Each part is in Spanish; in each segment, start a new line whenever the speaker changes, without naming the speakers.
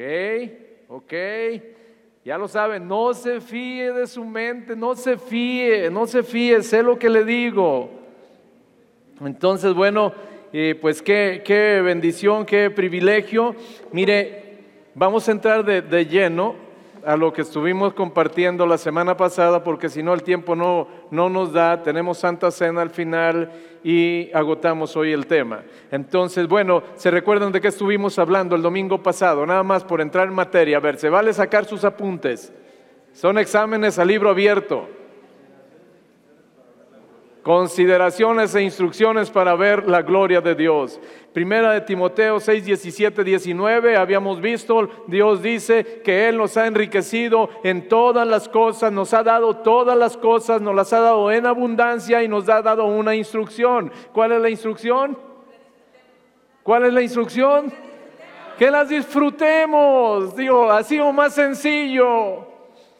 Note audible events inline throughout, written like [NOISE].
Ok, ok. Ya lo saben, no se fíe de su mente, no se fíe, no se fíe, sé lo que le digo. Entonces, bueno, eh, pues qué, qué, bendición, qué privilegio. Mire, vamos a entrar de, de lleno a lo que estuvimos compartiendo la semana pasada, porque si no el tiempo no, no nos da, tenemos Santa Cena al final y agotamos hoy el tema. Entonces, bueno, ¿se recuerdan de qué estuvimos hablando el domingo pasado? Nada más por entrar en materia, a ver, se vale sacar sus apuntes. Son exámenes a libro abierto. Consideraciones e instrucciones para ver la gloria de Dios. Primera de Timoteo 6, 17, 19, habíamos visto, Dios dice que Él nos ha enriquecido en todas las cosas, nos ha dado todas las cosas, nos las ha dado en abundancia y nos ha dado una instrucción. ¿Cuál es la instrucción? ¿Cuál es la instrucción? Que las disfrutemos, digo, así o más sencillo.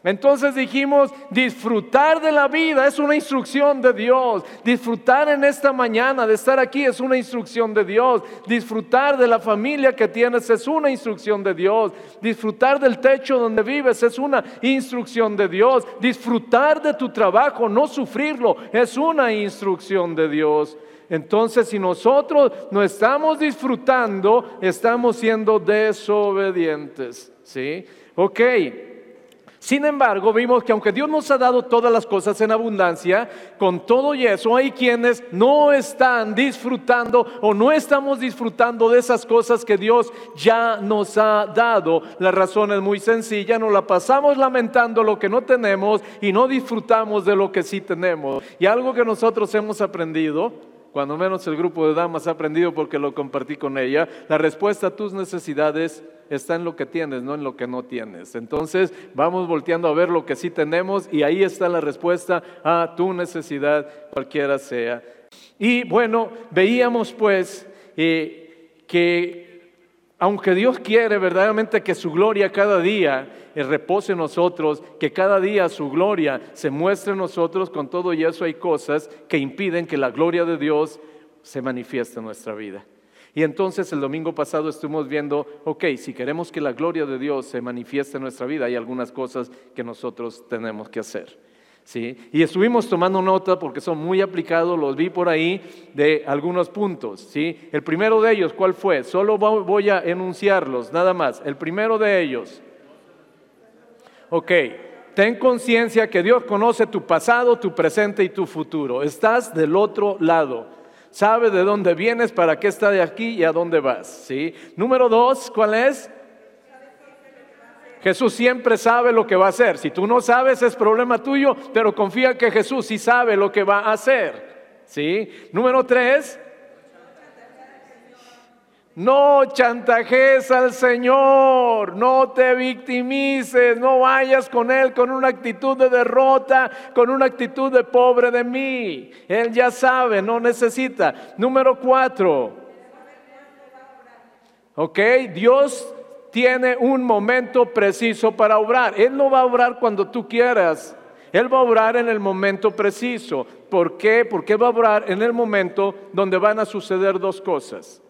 Entonces dijimos, disfrutar de la vida es una instrucción de Dios. Disfrutar en esta mañana de estar aquí es una instrucción de Dios. Disfrutar de la familia que tienes es una instrucción de Dios. Disfrutar del techo donde vives es una instrucción de Dios. Disfrutar de tu trabajo, no sufrirlo, es una instrucción de Dios. Entonces, si nosotros no estamos disfrutando, estamos siendo desobedientes. ¿Sí? Ok. Sin embargo, vimos que aunque Dios nos ha dado todas las cosas en abundancia, con todo y eso hay quienes no están disfrutando o no estamos disfrutando de esas cosas que Dios ya nos ha dado. La razón es muy sencilla, nos la pasamos lamentando lo que no tenemos y no disfrutamos de lo que sí tenemos. Y algo que nosotros hemos aprendido cuando menos el grupo de damas ha aprendido porque lo compartí con ella, la respuesta a tus necesidades está en lo que tienes, no en lo que no tienes. Entonces vamos volteando a ver lo que sí tenemos y ahí está la respuesta a tu necesidad, cualquiera sea. Y bueno, veíamos pues eh, que aunque Dios quiere verdaderamente que su gloria cada día repose en nosotros, que cada día su gloria se muestre en nosotros, con todo y eso hay cosas que impiden que la gloria de Dios se manifieste en nuestra vida. Y entonces el domingo pasado estuvimos viendo, ok, si queremos que la gloria de Dios se manifieste en nuestra vida, hay algunas cosas que nosotros tenemos que hacer. Y estuvimos tomando nota porque son muy aplicados, los vi por ahí, de algunos puntos, ¿sí? El primero de ellos, ¿cuál fue? Solo voy a enunciarlos, nada más. El primero de ellos. Ok, ten conciencia que Dios conoce tu pasado, tu presente y tu futuro. Estás del otro lado. Sabe de dónde vienes, para qué estás de aquí y a dónde vas, ¿sí? Número dos, ¿cuál es? Jesús siempre sabe lo que va a hacer. Si tú no sabes es problema tuyo, pero confía que Jesús sí sabe lo que va a hacer. ¿Sí? Número tres. No chantajes al Señor, no te victimices, no vayas con Él con una actitud de derrota, con una actitud de pobre de mí. Él ya sabe, no necesita. Número cuatro. Ok, Dios tiene un momento preciso para obrar. Él no va a obrar cuando tú quieras. Él va a obrar en el momento preciso. ¿Por qué? Porque va a obrar en el momento donde van a suceder dos cosas.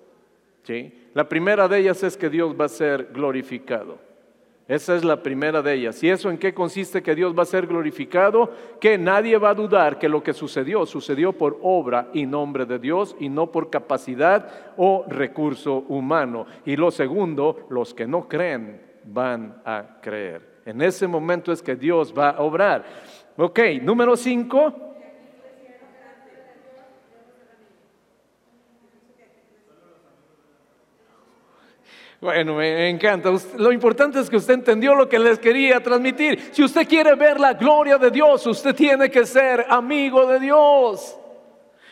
La primera de ellas es que Dios va a ser glorificado. Esa es la primera de ellas. ¿Y eso en qué consiste que Dios va a ser glorificado? Que nadie va a dudar que lo que sucedió sucedió por obra y nombre de Dios y no por capacidad o recurso humano. Y lo segundo, los que no creen van a creer. En ese momento es que Dios va a obrar. Ok, número cinco. Bueno, me encanta. Lo importante es que usted entendió lo que les quería transmitir. Si usted quiere ver la gloria de Dios, usted tiene que ser amigo de Dios.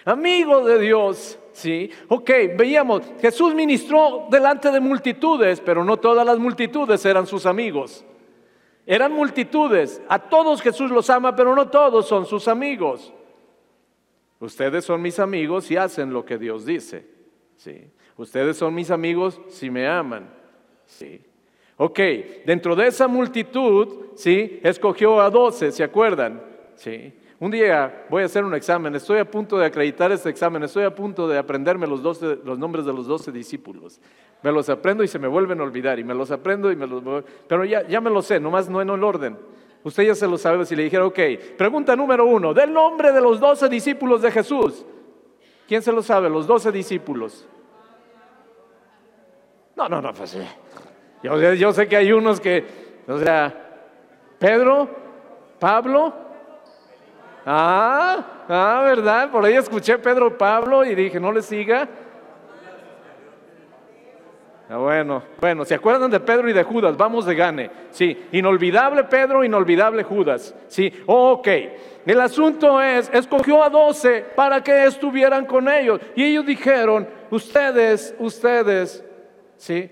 Amigo de Dios. Sí, ok, veíamos, Jesús ministró delante de multitudes, pero no todas las multitudes eran sus amigos. Eran multitudes. A todos Jesús los ama, pero no todos son sus amigos. Ustedes son mis amigos y hacen lo que Dios dice. Sí. Ustedes son mis amigos si me aman. Sí. Ok, dentro de esa multitud, ¿sí? Escogió a doce, ¿se acuerdan? Sí. Un día voy a hacer un examen, estoy a punto de acreditar este examen, estoy a punto de aprenderme los, los nombres de los doce discípulos. Me los aprendo y se me vuelven a olvidar, y me los aprendo y me los... Pero ya, ya me lo sé, nomás no en el orden. Usted ya se lo sabe si le dijera, ok, pregunta número uno, del nombre de los doce discípulos de Jesús. ¿Quién se lo sabe? Los doce discípulos. No, no, no, pues yo, yo sé que hay unos que, o sea, Pedro, Pablo, ah, ah, ¿verdad? Por ahí escuché Pedro, Pablo y dije, no le siga. Ah, bueno, bueno, ¿se acuerdan de Pedro y de Judas? Vamos de gane. Sí, inolvidable Pedro, inolvidable Judas. Sí, ok. El asunto es, escogió a doce para que estuvieran con ellos. Y ellos dijeron, ustedes, ustedes, sí,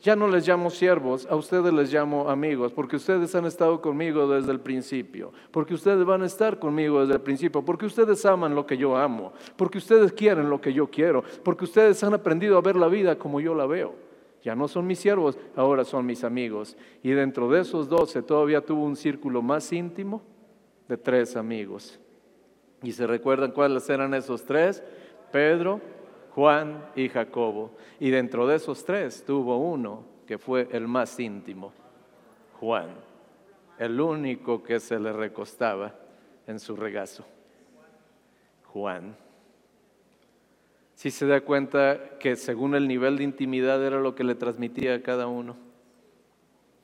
ya no les llamo siervos, a ustedes les llamo amigos, porque ustedes han estado conmigo desde el principio, porque ustedes van a estar conmigo desde el principio, porque ustedes aman lo que yo amo, porque ustedes quieren lo que yo quiero, porque ustedes han aprendido a ver la vida como yo la veo. Ya no son mis siervos, ahora son mis amigos. Y dentro de esos doce todavía tuvo un círculo más íntimo de tres amigos. ¿Y se recuerdan cuáles eran esos tres? Pedro, Juan y Jacobo. Y dentro de esos tres tuvo uno que fue el más íntimo, Juan, el único que se le recostaba en su regazo. Juan si se da cuenta que según el nivel de intimidad era lo que le transmitía a cada uno.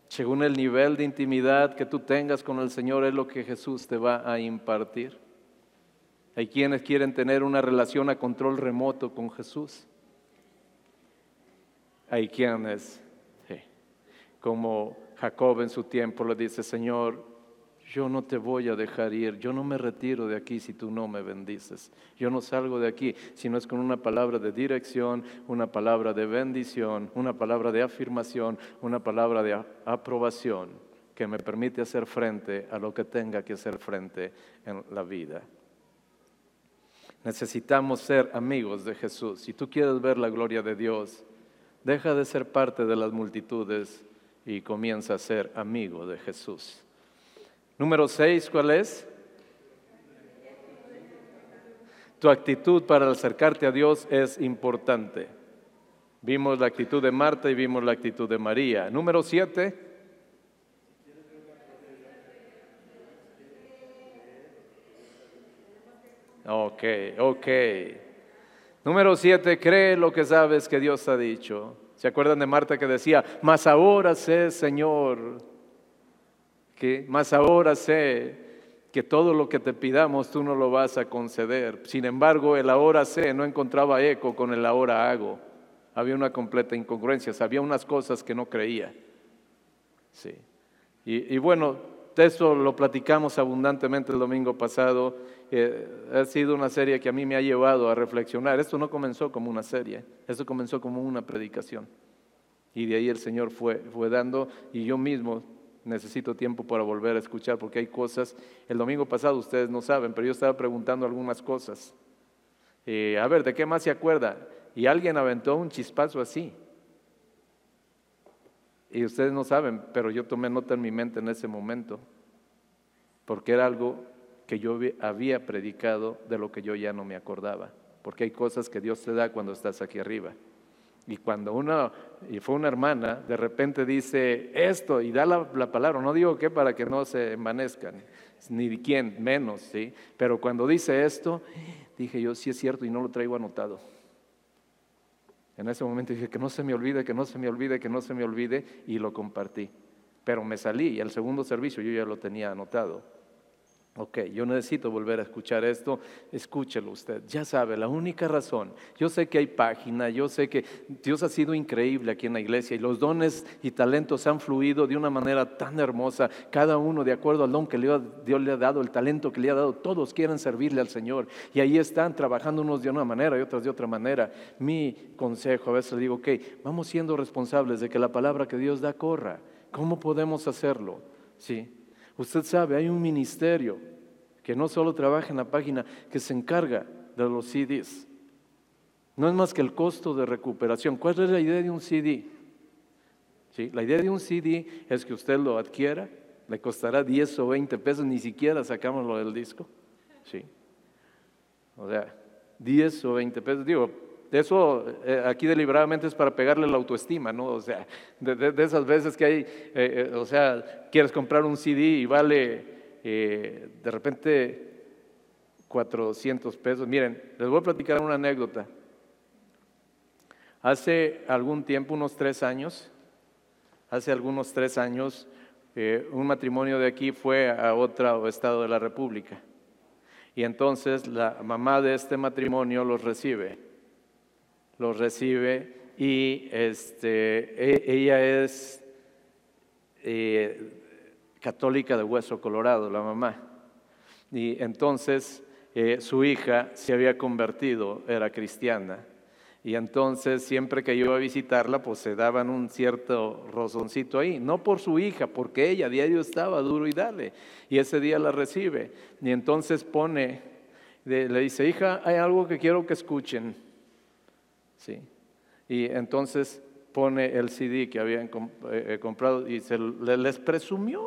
Según el nivel de intimidad que tú tengas con el Señor es lo que Jesús te va a impartir. Hay quienes quieren tener una relación a control remoto con Jesús. Hay quienes, como Jacob en su tiempo, le dice, Señor, yo no te voy a dejar ir, yo no me retiro de aquí si tú no me bendices, yo no salgo de aquí si no es con una palabra de dirección, una palabra de bendición, una palabra de afirmación, una palabra de aprobación que me permite hacer frente a lo que tenga que hacer frente en la vida. Necesitamos ser amigos de Jesús. Si tú quieres ver la gloria de Dios, deja de ser parte de las multitudes y comienza a ser amigo de Jesús. Número seis, ¿cuál es? Tu actitud para acercarte a Dios es importante. Vimos la actitud de Marta y vimos la actitud de María. Número siete. Ok, ok. Número siete, cree lo que sabes que Dios ha dicho. ¿Se acuerdan de Marta que decía, mas ahora sé, Señor, que más ahora sé que todo lo que te pidamos tú no lo vas a conceder. Sin embargo, el ahora sé no encontraba eco con el ahora hago. Había una completa incongruencia, había unas cosas que no creía. Sí. Y, bueno, eso lo platicamos abundantemente el domingo pasado. Eh, ha sido una serie que a mí me ha llevado a reflexionar. Esto no comenzó como una serie, esto comenzó como una predicación. Y de ahí el Señor fue, fue dando, y yo mismo necesito tiempo para volver a escuchar porque hay cosas, el domingo pasado ustedes no saben, pero yo estaba preguntando algunas cosas. Eh, a ver, ¿de qué más se acuerda? Y alguien aventó un chispazo así. Y ustedes no saben, pero yo tomé nota en mi mente en ese momento, porque era algo que yo había predicado de lo que yo ya no me acordaba, porque hay cosas que Dios te da cuando estás aquí arriba. Y cuando una, y fue una hermana, de repente dice esto y da la, palabra, no digo que para que no se envanezcan, ni quién, menos, ¿sí? Pero cuando dice esto, dije yo, sí es cierto y no lo traigo anotado. En ese momento dije, que no se me olvide, que no se me olvide, que no se me olvide, y lo compartí. Pero me salí y el segundo servicio yo ya lo tenía anotado. Ok, yo necesito volver a escuchar esto, escúchelo usted. Ya sabe, la única razón, yo sé que hay página, yo sé que Dios ha sido increíble aquí en la iglesia y los dones y talentos han fluido de una manera tan hermosa, cada uno de acuerdo al don que Dios le ha dado, el talento que le ha dado, todos quieren servirle al Señor y ahí están trabajando unos de una manera y otros de otra manera. Mi consejo, a veces le digo, ok, vamos siendo responsables de que la palabra que Dios da corra. ¿Cómo podemos hacerlo? Sí, Usted sabe, hay un ministerio que no solo trabaja en la página, que se encarga de los CDs. No es más que el costo de recuperación. ¿Cuál es la idea de un CD? ¿Sí? La idea de un CD es que usted lo adquiera, le costará 10 o 20 pesos, ni siquiera sacamos lo del disco. ¿sí? O sea, 10 o 20 pesos. Digo, eso eh, aquí deliberadamente es para pegarle la autoestima, ¿no? O sea, de, esas veces que hay, eh, eh, o sea, quieres comprar un CD y vale de repente 400 pesos. Miren, les voy a platicar una anécdota. Hace algún tiempo, unos tres años, hace algunos tres años, un matrimonio de aquí fue a otro estado de la República. Y entonces la mamá de este matrimonio los recibe los recibe y este, e, ella es eh, católica de hueso colorado, la mamá. Y entonces eh, su hija se había convertido, era cristiana. Y entonces siempre que yo iba a visitarla, pues se daban un cierto rozoncito ahí, no por su hija, porque ella diario estaba duro y dale. Y ese día la recibe. Y entonces pone, le dice, hija, hay algo que quiero que escuchen. ¿Sí? Y entonces pone el CD que habían eh, eh, comprado y se les presumió.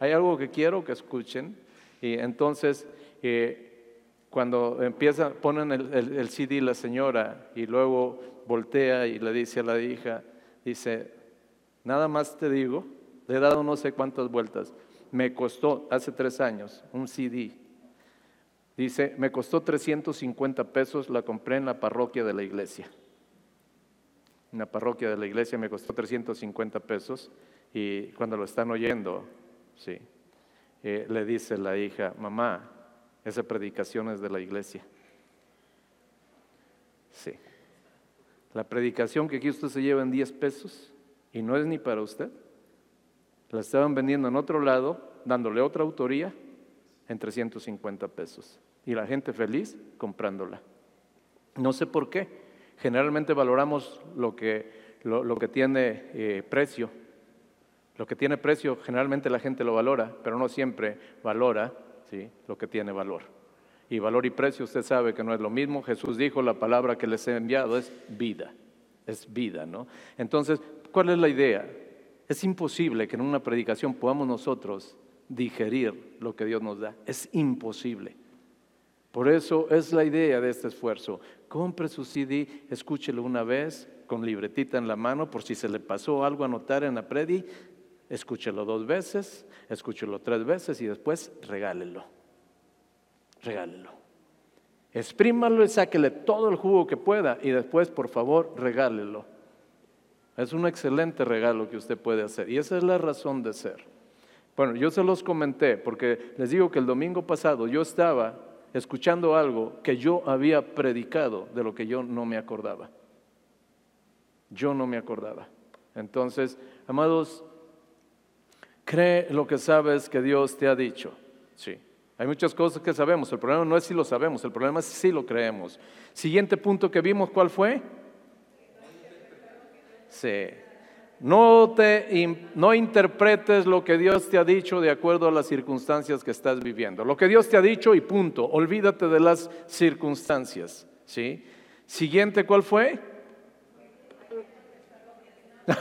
Hay algo que quiero que escuchen. Y entonces, eh, cuando empieza, ponen el, el, CD la señora y luego voltea y le dice a la hija, dice, nada más te digo, le he dado no sé cuántas vueltas. Me costó hace tres años un CD Dice, me costó 350 pesos, la compré en la parroquia de la iglesia. En la parroquia de la iglesia me costó 350 pesos y cuando lo están oyendo, sí, eh, le dice la hija, mamá, esa predicación es de la iglesia. Sí. La predicación que aquí usted se lleva en 10 pesos y no es ni para usted, la estaban vendiendo en otro lado, dándole otra autoría en 350 pesos y la gente feliz comprándola. No sé por qué. Generalmente valoramos lo que, lo, que tiene eh, precio. Lo que tiene precio generalmente la gente lo valora, pero no siempre valora ¿sí? lo que tiene valor. Y valor y precio usted sabe que no es lo mismo. Jesús dijo, la palabra que les he enviado es vida, es vida, ¿no? Entonces, ¿cuál es la idea? Es imposible que en una predicación podamos nosotros digerir lo que Dios nos da. Es imposible. Por eso es la idea de este esfuerzo. Compre su CD, escúchelo una vez con libretita en la mano por si se le pasó algo a anotar en la predi, escúchelo dos veces, escúchelo tres veces y después regálelo. Regálelo. Exprímalo y sáquele todo el jugo que pueda y después, por favor, regálelo. Es un excelente regalo que usted puede hacer y esa es la razón de ser. Bueno, yo se los comenté porque les digo que el domingo pasado yo estaba escuchando algo que yo había predicado de lo que yo no me acordaba. Yo no me acordaba. Entonces, amados, cree lo que sabes que Dios te ha dicho. Sí. Hay muchas cosas que sabemos. El problema no es si lo sabemos, el problema es si lo creemos. Siguiente punto que vimos, ¿cuál fue? Sí. No, te, no interpretes lo que Dios te ha dicho de acuerdo a las circunstancias que estás viviendo. Lo que Dios te ha dicho y punto. Olvídate de las circunstancias. ¿sí? Siguiente, ¿cuál fue? [LAUGHS]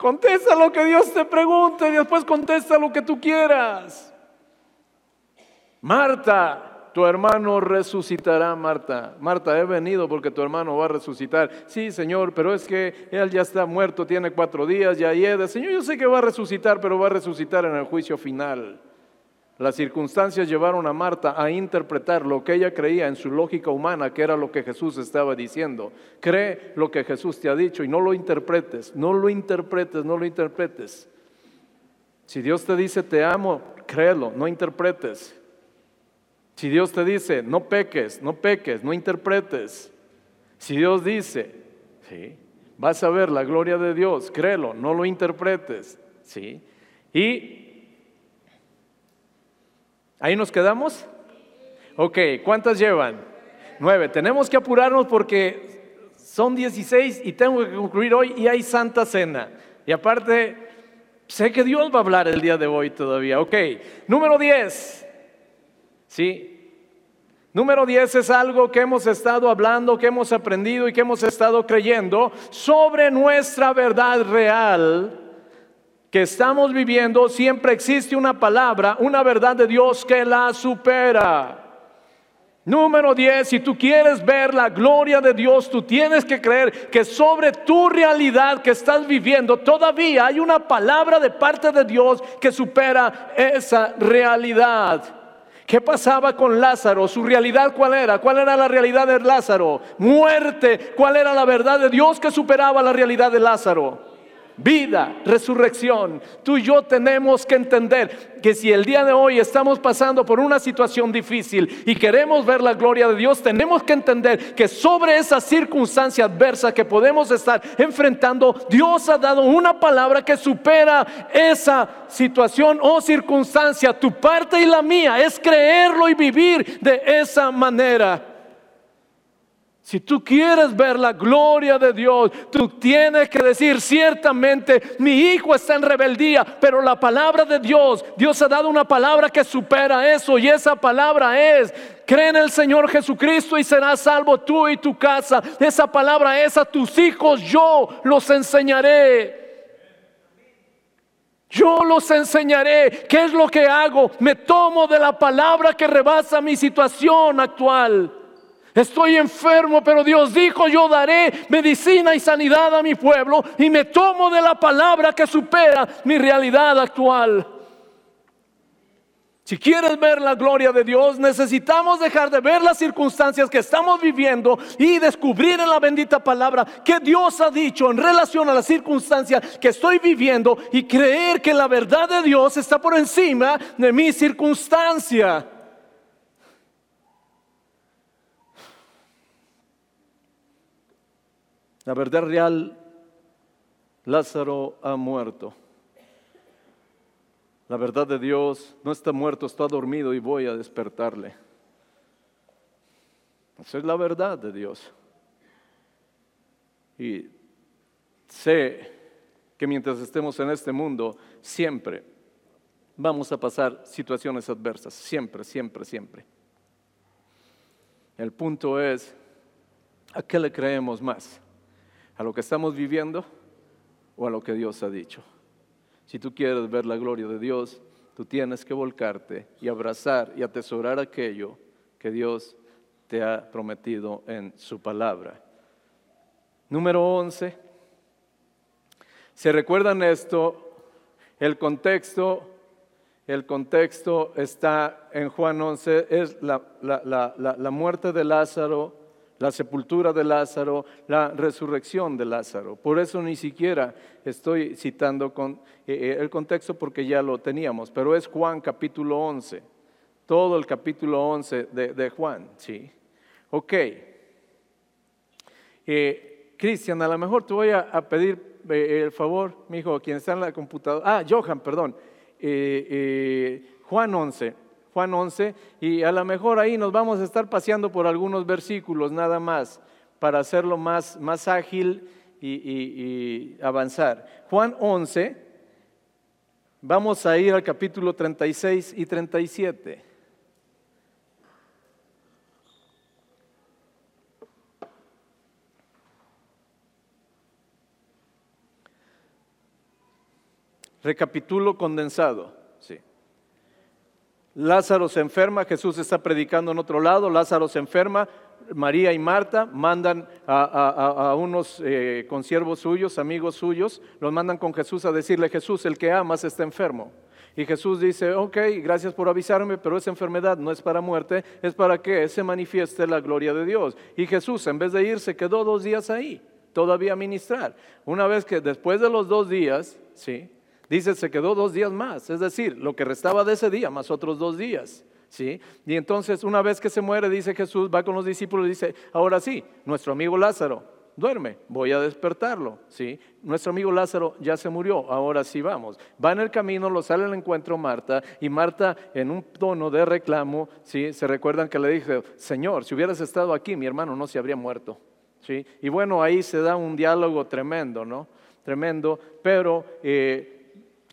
contesta lo que Dios te pregunte y después contesta lo que tú quieras. Marta, tu hermano resucitará, Marta. Marta, he venido porque tu hermano va a resucitar. Sí, Señor, pero es que él ya está muerto, tiene cuatro días, ya hiede. Señor, yo sé que va a resucitar, pero va a resucitar en el juicio final. Las circunstancias llevaron a Marta a interpretar lo que ella creía en su lógica humana, que era lo que Jesús estaba diciendo. Cree lo que Jesús te ha dicho y no lo interpretes, no lo interpretes, no lo interpretes. Si Dios te dice te amo, créelo, no interpretes. Si Dios te dice, no peques, no peques, no interpretes. Si Dios dice, ¿sí? vas a ver la gloria de Dios, créelo, no lo interpretes. ¿sí? Y ahí nos quedamos. Ok, ¿cuántas llevan? Nueve. Tenemos que apurarnos porque son 16 y tengo que concluir hoy y hay Santa Cena. Y aparte, sé que Dios va a hablar el día de hoy todavía. Ok, número 10. ¿Sí? Número 10 es algo que hemos estado hablando, que hemos aprendido y que hemos estado creyendo sobre nuestra verdad real que estamos viviendo, siempre existe una palabra, una verdad de Dios que la supera. Número 10, si tú quieres ver la gloria de Dios, tú tienes que creer que sobre tu realidad que estás viviendo todavía hay una palabra de parte de Dios que supera esa realidad. ¿Qué pasaba con Lázaro? ¿Su realidad cuál era? ¿Cuál era la realidad de Lázaro? Muerte. ¿Cuál era la verdad de Dios que superaba la realidad de Lázaro? Vida, resurrección. Tú y yo tenemos que entender que si el día de hoy estamos pasando por una situación difícil y queremos ver la gloria de Dios, tenemos que entender que sobre esa circunstancia adversa que podemos estar enfrentando, Dios ha dado una palabra que supera esa situación o circunstancia. Tu parte y la mía es creerlo y vivir de esa manera. Si tú quieres ver la gloria de Dios, tú tienes que decir, ciertamente mi hijo está en rebeldía, pero la palabra de Dios, Dios ha dado una palabra que supera eso y esa palabra es, cree en el Señor Jesucristo y serás salvo tú y tu casa. Esa palabra es a tus hijos, yo los enseñaré. Yo los enseñaré qué es lo que hago. Me tomo de la palabra que rebasa mi situación actual. Estoy enfermo, pero Dios dijo, yo daré medicina y sanidad a mi pueblo y me tomo de la palabra que supera mi realidad actual. Si quieres ver la gloria de Dios, necesitamos dejar de ver las circunstancias que estamos viviendo y descubrir en la bendita palabra que Dios ha dicho en relación a la circunstancia que estoy viviendo y creer que la verdad de Dios está por encima de mi circunstancia. La verdad real, Lázaro ha muerto. La verdad de Dios no está muerto, está dormido y voy a despertarle. Esa es la verdad de Dios. Y sé que mientras estemos en este mundo, siempre vamos a pasar situaciones adversas, siempre, siempre, siempre. El punto es, ¿a qué le creemos más? A lo que estamos viviendo o a lo que Dios ha dicho. Si tú quieres ver la gloria de Dios, tú tienes que volcarte y abrazar y atesorar aquello que Dios te ha prometido en su palabra. Número 11. ¿Se recuerdan esto? El contexto, el contexto está en Juan 11, es la, la muerte de Lázaro la sepultura de Lázaro, la resurrección de Lázaro. Por eso ni siquiera estoy citando con, eh, eh, el contexto porque ya lo teníamos, pero es Juan capítulo 11, todo el capítulo 11 de, Juan, ¿sí? Ok. Eh, Cristian, a lo mejor te voy a, pedir el favor, mi hijo, quien está en la computadora. Ah, Johan, perdón. Juan 11. Juan 11, y a lo mejor ahí nos vamos a estar paseando por algunos versículos nada más para hacerlo más, más ágil y, y avanzar. Juan 11, vamos a ir al capítulo 36 y 37. Recapitulo condensado. Lázaro se enferma, Jesús está predicando en otro lado, Lázaro se enferma, María y Marta mandan a, unos eh, consiervos suyos, amigos suyos, los mandan con Jesús a decirle, Jesús, el que amas está enfermo. Y Jesús dice, ok, gracias por avisarme, pero esa enfermedad no es para muerte, es para que se manifieste la gloria de Dios. Y Jesús, en vez de ir, se quedó dos días ahí, todavía a ministrar. Una vez que después de los dos días, ¿sí? Dice, se quedó dos días más, es decir, lo que restaba de ese día más otros dos días. ¿sí? Y entonces, una vez que se muere, dice Jesús, va con los discípulos y dice, ahora sí, nuestro amigo Lázaro duerme, voy a despertarlo. ¿sí? Nuestro amigo Lázaro ya se murió, ahora sí vamos. Va en el camino, lo sale al encuentro Marta y Marta en un tono de reclamo, ¿sí? se recuerdan que le dije, Señor, si hubieras estado aquí, mi hermano no se habría muerto. ¿sí? Y bueno, ahí se da un diálogo tremendo, ¿no? Tremendo, pero... Eh,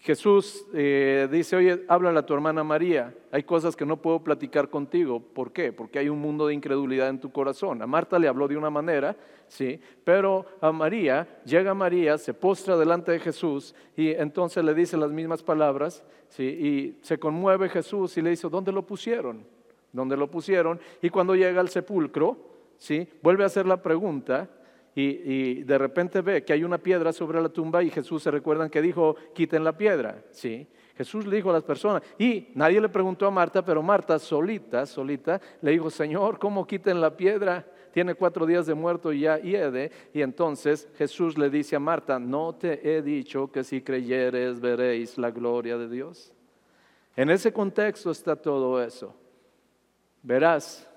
Jesús eh, dice, oye, háblale a tu hermana María, hay cosas que no puedo platicar contigo. ¿Por qué? Porque hay un mundo de incredulidad en tu corazón. A Marta le habló de una manera, sí, pero a María, llega María, se postra delante de Jesús y entonces le dice las mismas palabras, sí, y se conmueve Jesús y le dice, ¿dónde lo pusieron? ¿Dónde lo pusieron? Y cuando llega al sepulcro, sí, vuelve a hacer la pregunta y, de repente ve que hay una piedra sobre la tumba y Jesús se recuerdan que dijo, quiten la piedra, ¿sí? Jesús le dijo a las personas, y nadie le preguntó a Marta, pero Marta solita, solita, le dijo, Señor, ¿cómo quiten la piedra? Tiene cuatro días de muerto y ya hiede. Y entonces Jesús le dice a Marta, no te he dicho que si creyeres veréis la gloria de Dios. En ese contexto está todo eso. Verás,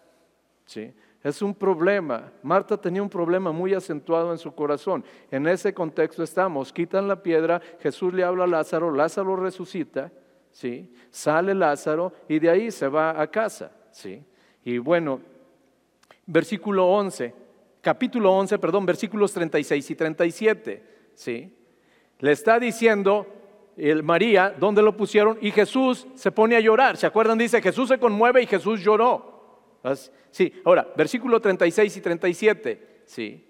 ¿sí? Es un problema. Marta tenía un problema muy acentuado en su corazón. En ese contexto estamos. Quitan la piedra, Jesús le habla a Lázaro, Lázaro resucita, ¿sí? Sale Lázaro y de ahí se va a casa, ¿sí? Y bueno, versículo 11, capítulo 11, perdón, versículos 36 y 37, ¿sí? Le está diciendo el María, ¿dónde lo pusieron? Y Jesús se pone a llorar. ¿Se acuerdan? Dice, Jesús se conmueve y Jesús lloró. Sí, ahora, versículo 36 y 37, sí.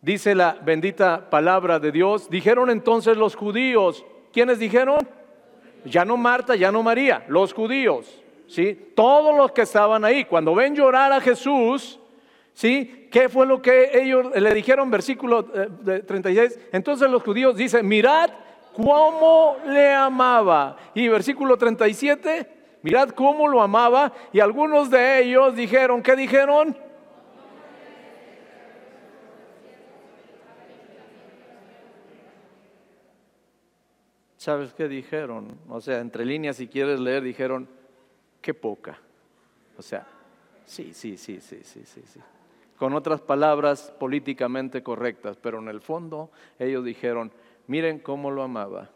Dice la bendita palabra de Dios, dijeron entonces los judíos, ¿quiénes dijeron? Ya no Marta, ya no María, los judíos, ¿sí? Todos los que estaban ahí, cuando ven llorar a Jesús, ¿sí? ¿Qué fue lo que ellos le dijeron? Versículo 36. Eh, entonces los judíos dicen, mirad cómo le amaba. Y versículo 37, Mirad cómo lo amaba y algunos de ellos dijeron, ¿qué dijeron? ¿Sabes qué dijeron? O sea, entre líneas, si quieres leer, dijeron, qué poca. O sea, sí, sí, sí, sí, sí, sí, sí. Con otras palabras políticamente correctas, pero en el fondo ellos dijeron, miren cómo lo amaba.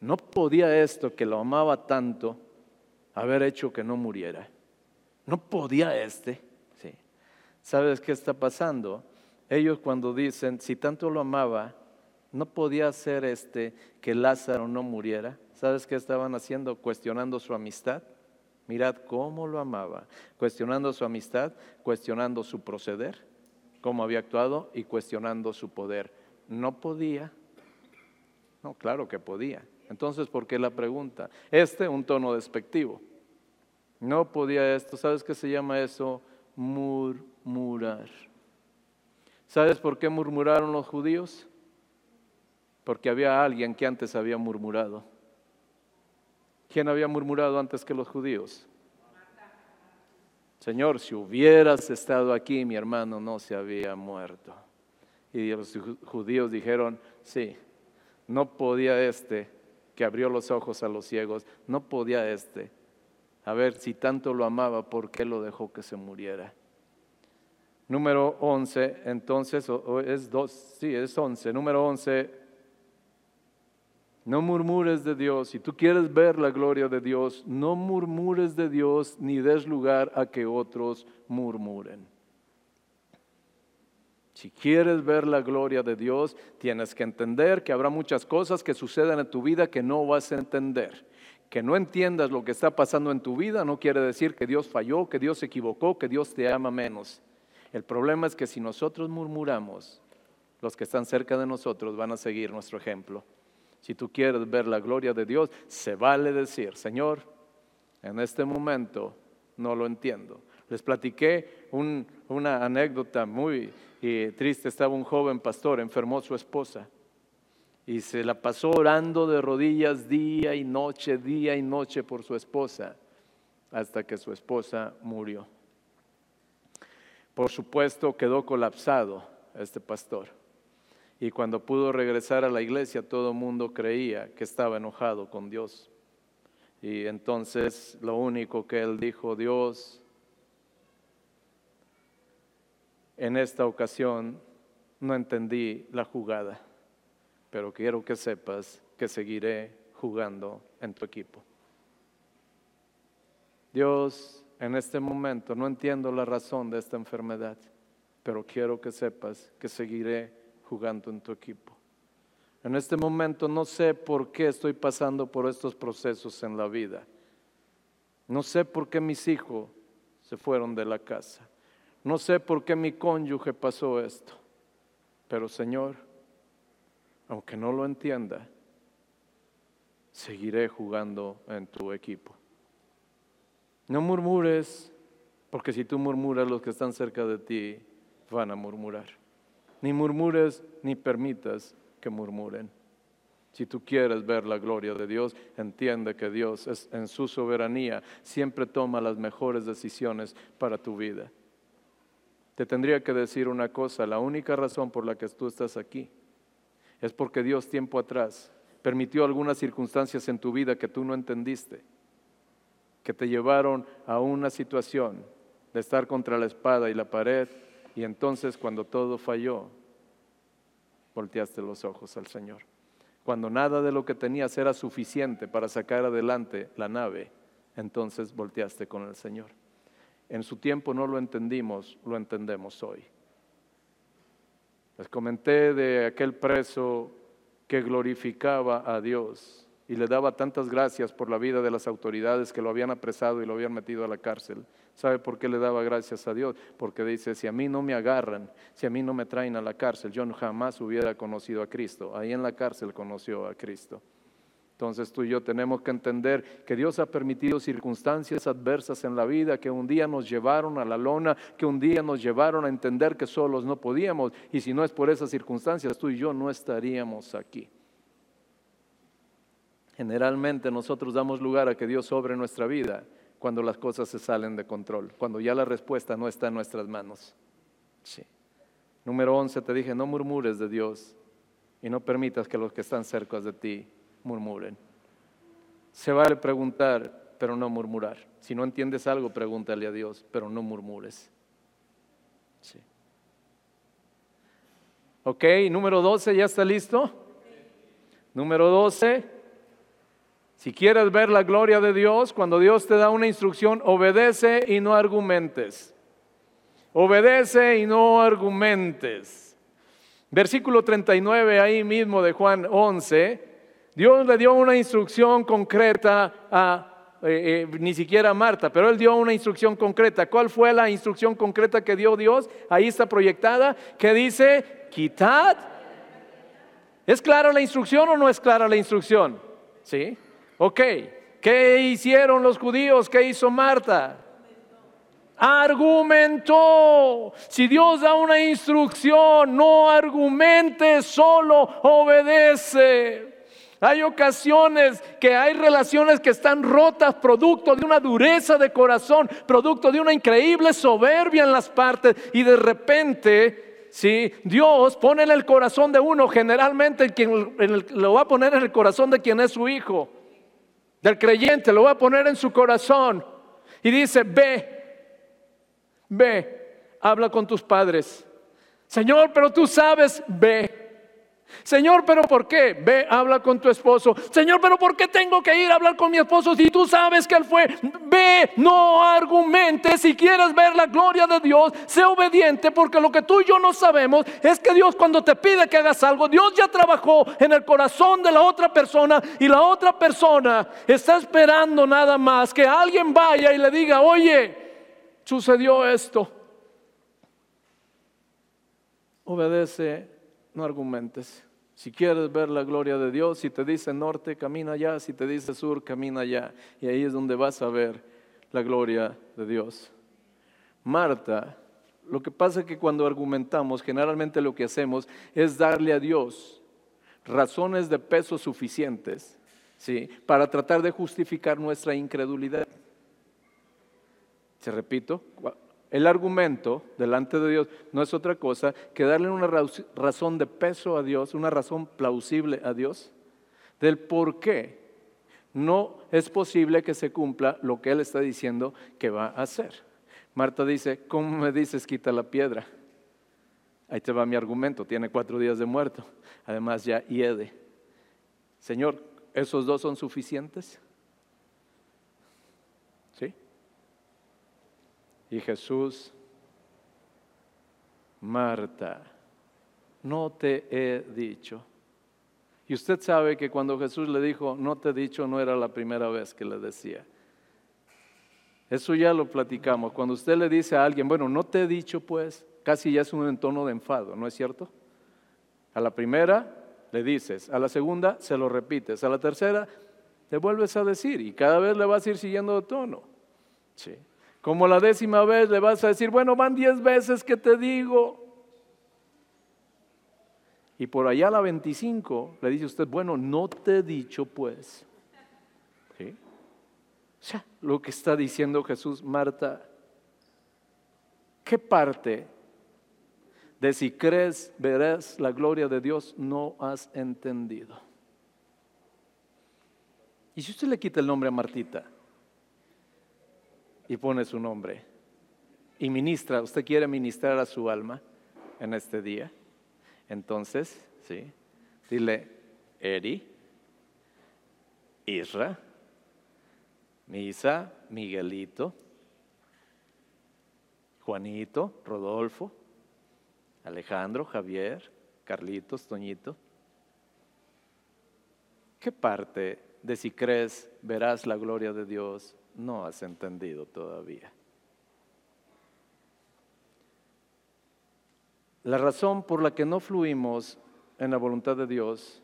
No podía esto que lo amaba tanto haber hecho que no muriera. No podía este. Sí. ¿Sabes qué está pasando? Ellos cuando dicen, si tanto lo amaba, no podía hacer este que Lázaro no muriera. ¿Sabes qué estaban haciendo? Cuestionando su amistad. Mirad cómo lo amaba. Cuestionando su amistad, cuestionando su proceder, cómo había actuado y cuestionando su poder. No podía. No, claro que podía. Entonces, ¿por qué la pregunta? Este un tono despectivo. No podía esto. ¿Sabes qué se llama eso? Murmurar. ¿Sabes por qué murmuraron los judíos? Porque había alguien que antes había murmurado. ¿Quién había murmurado antes que los judíos? Señor, si hubieras estado aquí, mi hermano no se había muerto. Y los judíos dijeron, sí, no podía este que abrió los ojos a los ciegos, no podía este. A ver, si tanto lo amaba, ¿por qué lo dejó que se muriera? Número 11, entonces, es dos, sí, es 11. Número 11, no murmures de Dios. Si tú quieres ver la gloria de Dios, no murmures de Dios ni des lugar a que otros murmuren. Si quieres ver la gloria de Dios, tienes que entender que habrá muchas cosas que sucedan en tu vida que no vas a entender. Que no entiendas lo que está pasando en tu vida no quiere decir que Dios falló, que Dios se equivocó, que Dios te ama menos. El problema es que si nosotros murmuramos, los que están cerca de nosotros van a seguir nuestro ejemplo. Si tú quieres ver la gloria de Dios, se vale decir, Señor, en este momento no lo entiendo. Les platiqué una anécdota muy y triste, estaba un joven pastor, enfermó su esposa y se la pasó orando de rodillas día y noche, día y noche por su esposa, hasta que su esposa murió. Por supuesto quedó colapsado este pastor. Y cuando pudo regresar a la iglesia, todo el mundo creía que estaba enojado con Dios. Y entonces lo único que él dijo, Dios, en esta ocasión no entendí la jugada, pero quiero que sepas que seguiré jugando en tu equipo. Dios, en este momento no entiendo la razón de esta enfermedad, pero quiero que sepas que seguiré jugando en tu equipo. En este momento no sé por qué estoy pasando por estos procesos en la vida. No sé por qué mis hijos se fueron de la casa. No sé por qué mi cónyuge pasó esto. Pero Señor, aunque no lo entienda, seguiré jugando en tu equipo. No murmures, porque si tú murmuras, los que están cerca de ti van a murmurar. Ni murmures ni permitas que murmuren. Si tú quieres ver la gloria de Dios, entiende que Dios es, en su soberanía siempre toma las mejores decisiones para tu vida. Te tendría que decir una cosa, la única razón por la que tú estás aquí es porque Dios tiempo atrás permitió algunas circunstancias en tu vida que tú no entendiste, que te llevaron a una situación de estar contra la espada y la pared y entonces cuando todo falló, volteaste los ojos al Señor. Cuando nada de lo que tenías era suficiente para sacar adelante la nave, entonces volteaste con el Señor. En su tiempo no lo entendimos, lo entendemos hoy. Les comenté de aquel preso que glorificaba a Dios y le daba tantas gracias por la vida de las autoridades que lo habían apresado y lo habían metido a la cárcel. ¿Sabe por qué le daba gracias a Dios? Porque dice, si a mí no me agarran, si a mí no me traen a la cárcel, yo jamás hubiera conocido a Cristo. Ahí en la cárcel conoció a Cristo. Entonces tú y yo tenemos que entender que Dios ha permitido circunstancias adversas en la vida que un día nos llevaron a la lona, que un día nos llevaron a entender que solos no podíamos. Y si no es por esas circunstancias, tú y yo no estaríamos aquí. Generalmente nosotros damos lugar a que Dios sobre nuestra vida cuando las cosas se salen de control, cuando ya la respuesta no está en nuestras manos. Sí. Número 11, te dije, no murmures de Dios y no permitas que los que están cerca de ti murmuren. Se vale preguntar, pero no murmurar. Si no entiendes algo, pregúntale a Dios, pero no murmures. Sí. Ok, número 12, ¿ya está listo? Número 12, si quieres ver la gloria de Dios, cuando Dios te da una instrucción, obedece y no argumentes. Obedece y no argumentes. Versículo 39 ahí mismo de Juan 11 Dios le dio una instrucción concreta a, eh, eh, ni siquiera a Marta, pero él dio una instrucción concreta. ¿Cuál fue la instrucción concreta que dio Dios? Ahí está proyectada, que dice, quitad. ¿Es clara la instrucción o no es clara la instrucción? ¿Sí? Ok. ¿Qué hicieron los judíos? ¿Qué hizo Marta? argumentó. Si Dios da una instrucción, no argumente, solo obedece. Hay ocasiones que hay relaciones que están rotas producto de una dureza de corazón, producto de una increíble soberbia en las partes y de repente, si Dios pone en el corazón de uno, generalmente quien lo va a poner en el corazón de quien es su hijo, del creyente, lo va a poner en su corazón y dice, ve, ve, habla con tus padres. Señor, pero tú sabes, ve. Señor, pero ¿por qué? Ve, habla con tu esposo. Señor, pero ¿por qué tengo que ir a hablar con mi esposo si tú sabes que él fue? Ve, no argumentes. Si quieres ver la gloria de Dios, sé obediente porque lo que tú y yo no sabemos es que Dios cuando te pide que hagas algo, Dios ya trabajó en el corazón de la otra persona y la otra persona está esperando nada más que alguien vaya y le diga, oye, sucedió esto. Obedece, no argumentes. Si quieres ver la gloria de Dios, si te dice norte, camina allá, si te dice sur, camina allá. Y ahí es donde vas a ver la gloria de Dios. Marta, lo que pasa es que cuando argumentamos, generalmente lo que hacemos es darle a Dios razones de peso suficientes ¿sí? para tratar de justificar nuestra incredulidad. Se repito, el argumento delante de Dios no es otra cosa que darle una razón de peso a Dios, una razón plausible a Dios, del por qué no es posible que se cumpla lo que Él está diciendo que va a hacer. Marta dice, ¿cómo me dices quita la piedra? Ahí te va mi argumento, tiene cuatro días de muerto, además ya hiede. Señor, ¿esos dos son suficientes? Y Jesús, Marta, no te he dicho Y usted sabe que cuando Jesús le dijo, no te he dicho, no era la primera vez que le decía. Eso ya lo platicamos. Cuando usted le dice a alguien, bueno, no te he dicho, pues, casi ya es un entorno de enfado, ¿no es cierto? A la primera le dices, a la segunda se lo repites, a la tercera le vuelves a decir y cada vez le vas a ir siguiendo de tono. Sí. Como la décima vez le vas a decir, bueno, van diez veces que te digo. Y por allá a la 25 le dice usted, bueno, no te he dicho pues. ¿Sí? O sea, lo que está diciendo Jesús, Marta, ¿qué parte de si crees verás la gloria de Dios no has entendido? ¿Y si usted le quita el nombre a Martita y pone su nombre y ministra, usted quiere ministrar a su alma en este día? Entonces, sí, dile, Eri, Isra, Misa, Miguelito, Juanito, Rodolfo, Alejandro, Javier, Carlitos, Toñito. ¿Qué parte de si crees verás la gloria de Dios no has entendido todavía? La razón por la que no fluimos en la voluntad de Dios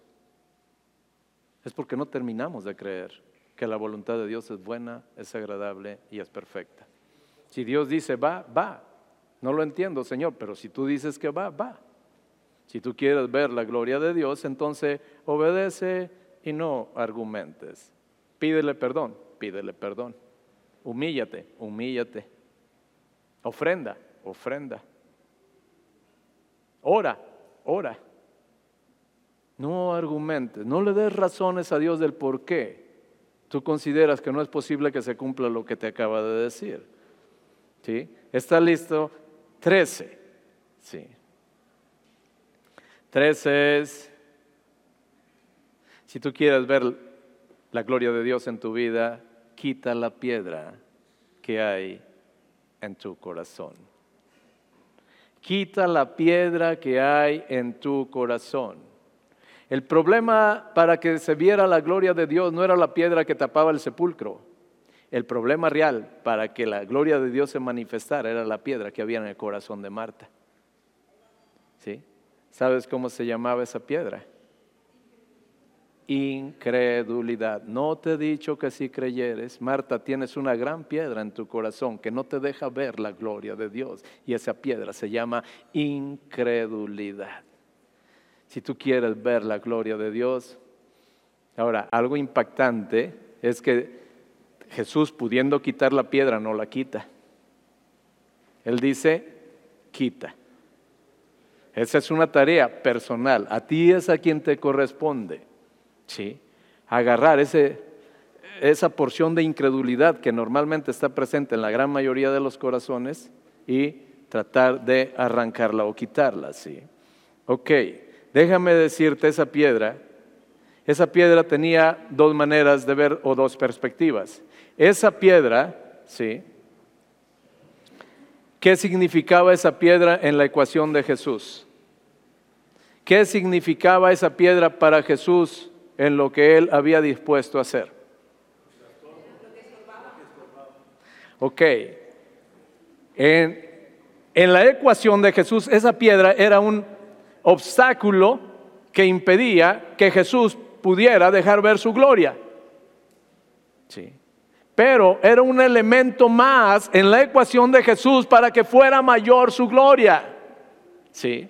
es porque no terminamos de creer que la voluntad de Dios es buena, es agradable y es perfecta. Si Dios dice va, va. No lo entiendo, Señor, pero si tú dices que va, va. Si tú quieres ver la gloria de Dios, entonces obedece y no argumentes. Pídele perdón, pídele perdón. Humíllate, humíllate. Ofrenda, ofrenda. Ora, ora. No argumentes, no le des razones a Dios del por qué tú consideras que no es posible que se cumpla lo que te acaba de decir. ¿Sí? ¿Está listo? Trece. Sí. Trece es, si tú quieres ver la gloria de Dios en tu vida, quita la piedra que hay en tu corazón. Quita la piedra que hay en tu corazón. El problema para que se viera la gloria de Dios no era la piedra que tapaba el sepulcro. El problema real para que la gloria de Dios se manifestara era la piedra que había en el corazón de Marta. ¿Sí? ¿Sabes cómo se llamaba esa piedra? Incredulidad. No te he dicho que si creyeres, Marta, tienes una gran piedra en tu corazón que no te deja ver la gloria de Dios. Y esa piedra se llama incredulidad. Si tú quieres ver la gloria de Dios, ahora, algo impactante es que Jesús, pudiendo quitar la piedra, no la quita. Él dice, quita. Esa es una tarea personal. A ti es a quien te corresponde. ¿Sí? agarrar ese, esa porción de incredulidad que normalmente está presente en la gran mayoría de los corazones y tratar de arrancarla o quitarla. ¿sí? Ok, déjame decirte esa piedra. Esa piedra tenía dos maneras de ver o dos perspectivas. Esa piedra, ¿sí? ¿Qué significaba esa piedra en la ecuación de Jesús? ¿Qué significaba esa piedra para Jesús en lo que él había dispuesto a hacer. Ok. En, en, la ecuación de Jesús, esa piedra era un obstáculo que impedía que Jesús pudiera dejar ver su gloria. Sí. Pero era un elemento más en la ecuación de Jesús para que fuera mayor su gloria. Sí.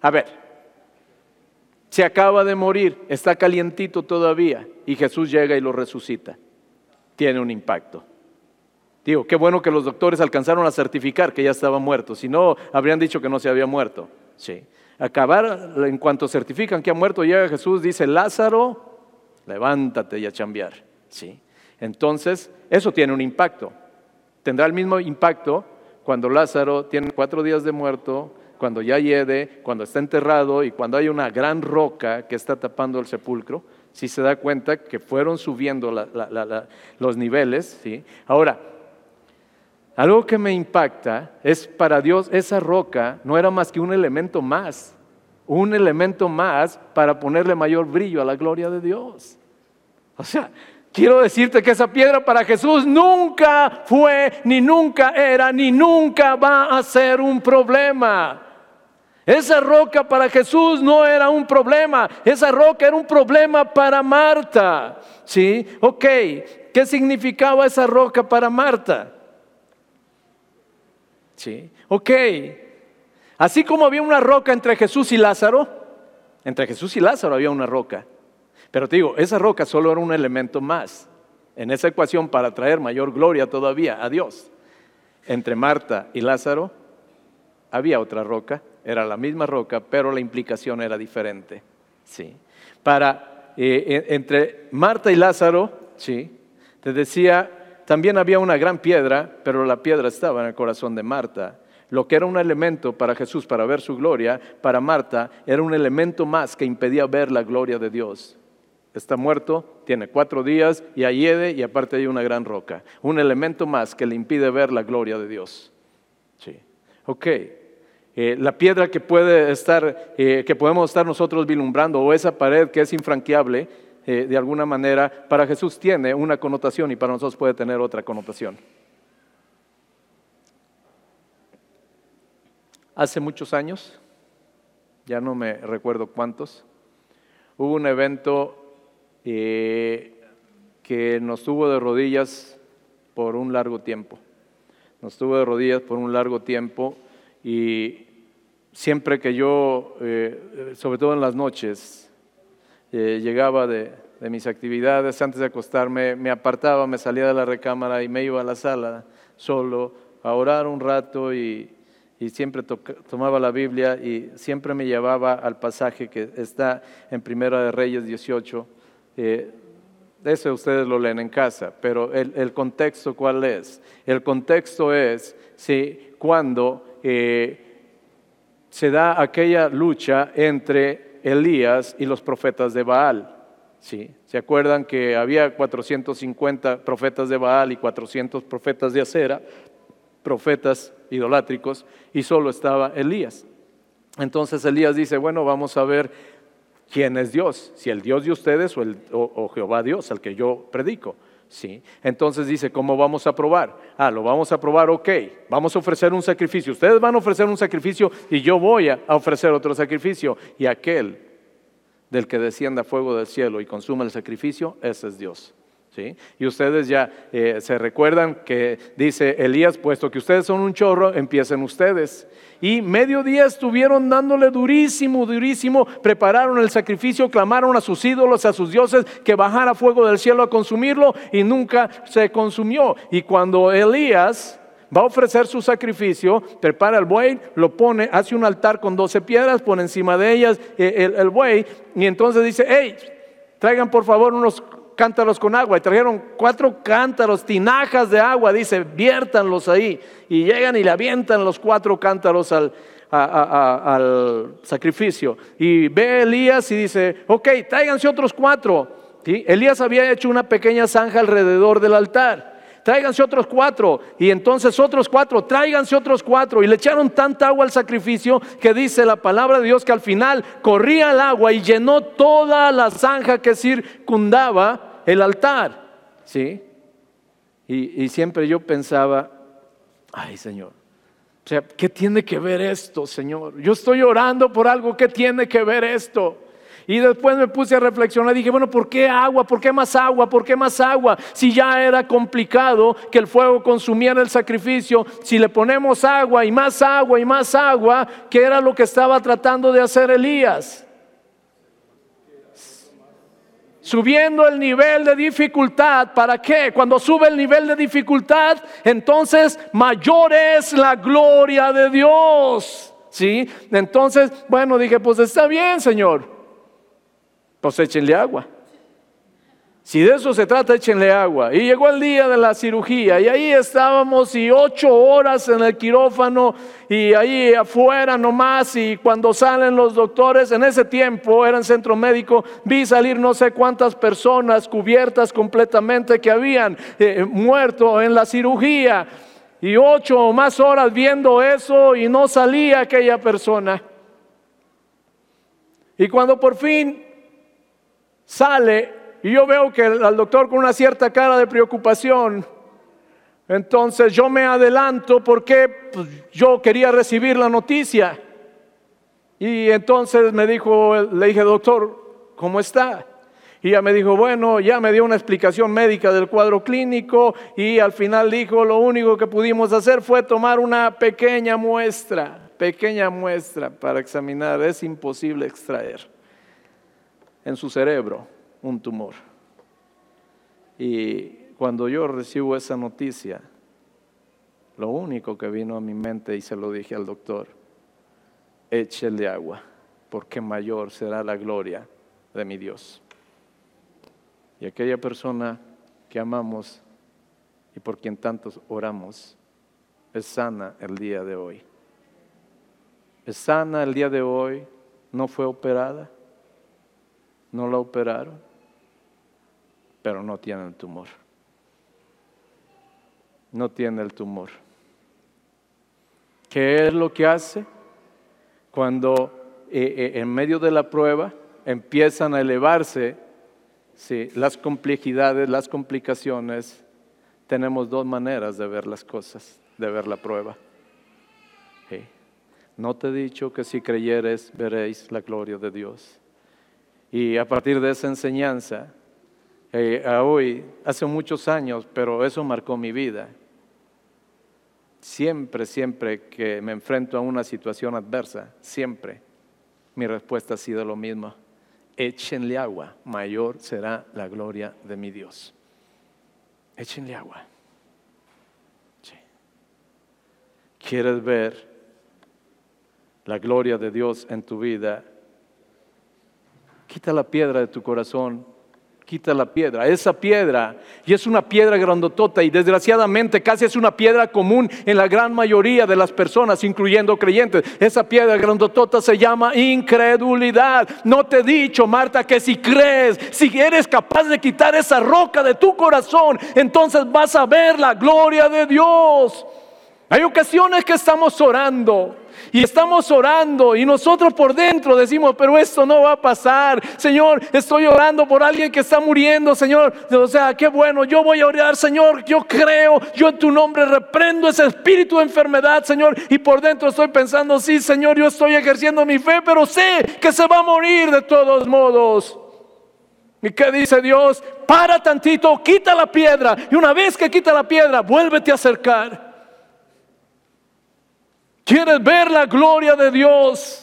A ver, se acaba de morir, está calientito todavía y Jesús llega y lo resucita. Tiene un impacto. Digo, qué bueno que los doctores alcanzaron a certificar que ya estaba muerto, si no, habrían dicho que no se había muerto. Sí. Acabar, en cuanto certifican que ha muerto, llega Jesús, dice, Lázaro, levántate y a chambear. Sí. Entonces, eso tiene un impacto. Tendrá el mismo impacto cuando Lázaro tiene cuatro días de muerto, cuando ya hiede, cuando está enterrado y cuando hay una gran roca que está tapando el sepulcro, si se da cuenta que fueron subiendo los niveles. ¿sí? Ahora, algo que me impacta es para Dios esa roca no era más que un elemento más, un elemento más para ponerle mayor brillo a la gloria de Dios. O sea, quiero decirte que esa piedra para Jesús nunca fue, ni nunca era, ni nunca va a ser un problema. Esa roca para Jesús no era un problema, esa roca era un problema para Marta. ¿Sí? Ok, ¿qué significaba esa roca para Marta? ¿Sí? Ok, así como había una roca entre Jesús y Lázaro, entre Jesús y Lázaro había una roca. Pero te digo, esa roca solo era un elemento más en esa ecuación para traer mayor gloria todavía a Dios. Entre Marta y Lázaro había otra roca era la misma roca, pero la implicación era diferente. ¿sí? Para, eh, entre Marta y Lázaro, ¿sí? te decía, también había una gran piedra, pero la piedra estaba en el corazón de Marta. Lo que era un elemento para Jesús, para ver su gloria, para Marta era un elemento más que impedía ver la gloria de Dios. Está muerto, tiene cuatro días y hiede y aparte hay una gran roca. Un elemento más que le impide ver la gloria de Dios. Sí. Ok, eh, la piedra que puede estar, eh, que podemos estar nosotros vilumbrando, o esa pared que es infranqueable, eh, de alguna manera, para Jesús tiene una connotación y para nosotros puede tener otra connotación. Hace muchos años, ya no me recuerdo cuántos, hubo un evento que nos tuvo de rodillas por un largo tiempo. Nos tuvo de rodillas por un largo tiempo y siempre que yo, eh, sobre todo en las noches, eh, llegaba de, mis actividades, antes de acostarme, me apartaba, me salía de la recámara y me iba a la sala solo a orar un rato y, siempre tomaba la Biblia y siempre me llevaba al pasaje que está en Primera de Reyes 18. Eh, eso ustedes lo leen en casa, pero el, el, contexto cuál es? El contexto es, sí, cuando eh, se da aquella lucha entre Elías y los profetas de Baal. ¿sí? ¿Se acuerdan que había 450 profetas de Baal y 400 profetas de Acera, profetas idolátricos, y solo estaba Elías? Entonces Elías dice, bueno, vamos a ver quién es Dios, si el Dios de ustedes o, el, o Jehová Dios, al que yo predico. ¿Sí? Entonces dice, ¿cómo vamos a probar? Ah, lo vamos a probar, ok, vamos a ofrecer un sacrificio. Ustedes van a ofrecer un sacrificio y yo voy a ofrecer otro sacrificio. Y aquel del que descienda fuego del cielo y consuma el sacrificio, ese es Dios. ¿Sí? Y ustedes ya eh, se recuerdan que dice Elías, puesto que ustedes son un chorro, empiecen ustedes y mediodía estuvieron dándole durísimo, durísimo, prepararon el sacrificio, clamaron a sus ídolos, a sus dioses, que bajara fuego del cielo a consumirlo y nunca se consumió. Y cuando Elías va a ofrecer su sacrificio, prepara el buey, lo pone, hace un altar con doce piedras, pone encima de ellas eh, el, el buey y entonces dice, hey, traigan por favor unos cántaros con agua. Y trajeron cuatro cántaros, tinajas de agua, dice, viértanlos ahí. Y llegan y le avientan los cuatro cántaros al, sacrificio. Y ve Elías y dice, ok, tráiganse otros cuatro. Elías había hecho una pequeña zanja alrededor del altar tráiganse otros cuatro. Y entonces otros cuatro, tráiganse otros cuatro. Y le echaron tanta agua al sacrificio que dice la palabra de Dios que al final corría el agua y llenó toda la zanja que circundaba el altar. ¿Sí? Y, siempre yo pensaba, ay Señor, o sea, ¿qué tiene que ver esto, Señor? Yo estoy orando por algo, ¿qué tiene que ver esto? Y después me puse a reflexionar y dije, bueno, ¿por qué agua? ¿Por qué más agua? ¿Por qué más agua? Si ya era complicado que el fuego consumiera el sacrificio, si le ponemos agua y más agua y más agua, ¿qué era lo que estaba tratando de hacer Elías? Subiendo el nivel de dificultad, ¿para qué? Cuando sube el nivel de dificultad, entonces mayor es la gloria de Dios. ¿Sí? Entonces, bueno, dije, pues está bien, Señor. Pues échenle agua. Si de eso se trata, échenle agua. Y llegó el día de la cirugía y ahí estábamos y ocho horas en el quirófano y ahí afuera nomás y cuando salen los doctores, en ese tiempo era en centro médico, vi salir no sé cuántas personas cubiertas completamente que habían eh, muerto en la cirugía y ocho o más horas viendo eso y no salía aquella persona. Y cuando por fin sale y yo veo que al doctor con una cierta cara de preocupación, entonces yo me adelanto porque pues, yo quería recibir la noticia. Y entonces me dijo, le dije, doctor, ¿cómo está? Y ella me dijo, bueno, ya me dio una explicación médica del cuadro clínico y al final dijo, lo único que pudimos hacer fue tomar una pequeña muestra, pequeña muestra para examinar. Es imposible extraer en su cerebro un tumor. Y cuando yo recibo esa noticia, lo único que vino a mi mente y se lo dije al doctor, échele agua, porque mayor será la gloria de mi Dios. Y aquella persona que amamos y por quien tantos oramos, es sana el día de hoy. Es sana el día de hoy, no fue operada, no la operaron, pero no tiene el tumor. No tiene el tumor. ¿Qué es lo que hace? Cuando eh, eh, en medio de la prueba empiezan a elevarse Sí, las complejidades, las complicaciones, tenemos dos maneras de ver las cosas, de ver la prueba. No te he dicho que si creyeres veréis la gloria de Dios. Y a partir de esa enseñanza, eh, hoy, hace muchos años, pero eso marcó mi vida. Siempre, siempre que me enfrento a una situación adversa, siempre mi respuesta ha sido lo mismo échenle agua, mayor será la gloria de mi Dios. Échenle agua. ¿Quieres ver la gloria de Dios en tu vida? Quita la piedra de tu corazón quita la piedra. Esa piedra, y es una piedra grandotota, y desgraciadamente casi es una piedra común en la gran mayoría de las personas, incluyendo creyentes. Esa piedra grandotota se llama incredulidad. No te he dicho, Marta, que si crees, si eres capaz de quitar esa roca de tu corazón, entonces vas a ver la gloria de Dios. Hay ocasiones que estamos orando y estamos orando y nosotros por dentro decimos, pero esto no va a pasar. Señor, estoy orando por alguien que está muriendo, Señor. O sea, qué bueno, yo voy a orar, Señor, yo creo, yo en tu nombre reprendo ese espíritu de enfermedad, Señor. Y por dentro estoy pensando, sí, Señor, yo estoy ejerciendo mi fe, pero sé que se va a morir de todos modos. ¿Y qué dice Dios? Para tantito, quita la piedra. Y una vez que quita la piedra, vuélvete a acercar. ¿Quieres ver la gloria de Dios?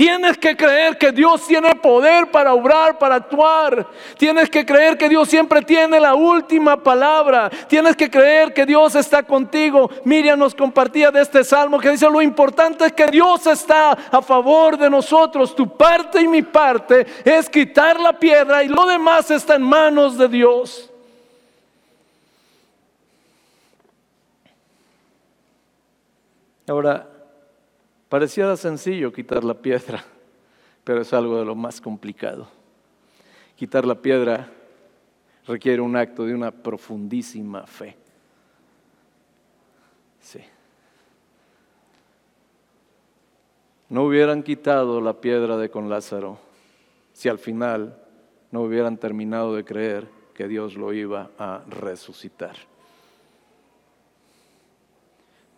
Tienes que creer que Dios tiene poder para obrar, para actuar. Tienes que creer que Dios siempre tiene la última palabra. Tienes que creer que Dios está contigo. Miriam nos compartía de este salmo que dice, lo importante es que Dios está a favor de nosotros. Tu parte y mi parte es quitar la piedra y lo demás está en manos de Dios. Ahora, pareciera sencillo quitar la piedra, pero es algo de lo más complicado. Quitar la piedra requiere un acto de una profundísima fe. Sí. No hubieran quitado la piedra de con Lázaro si al final no hubieran terminado de creer que Dios lo iba a resucitar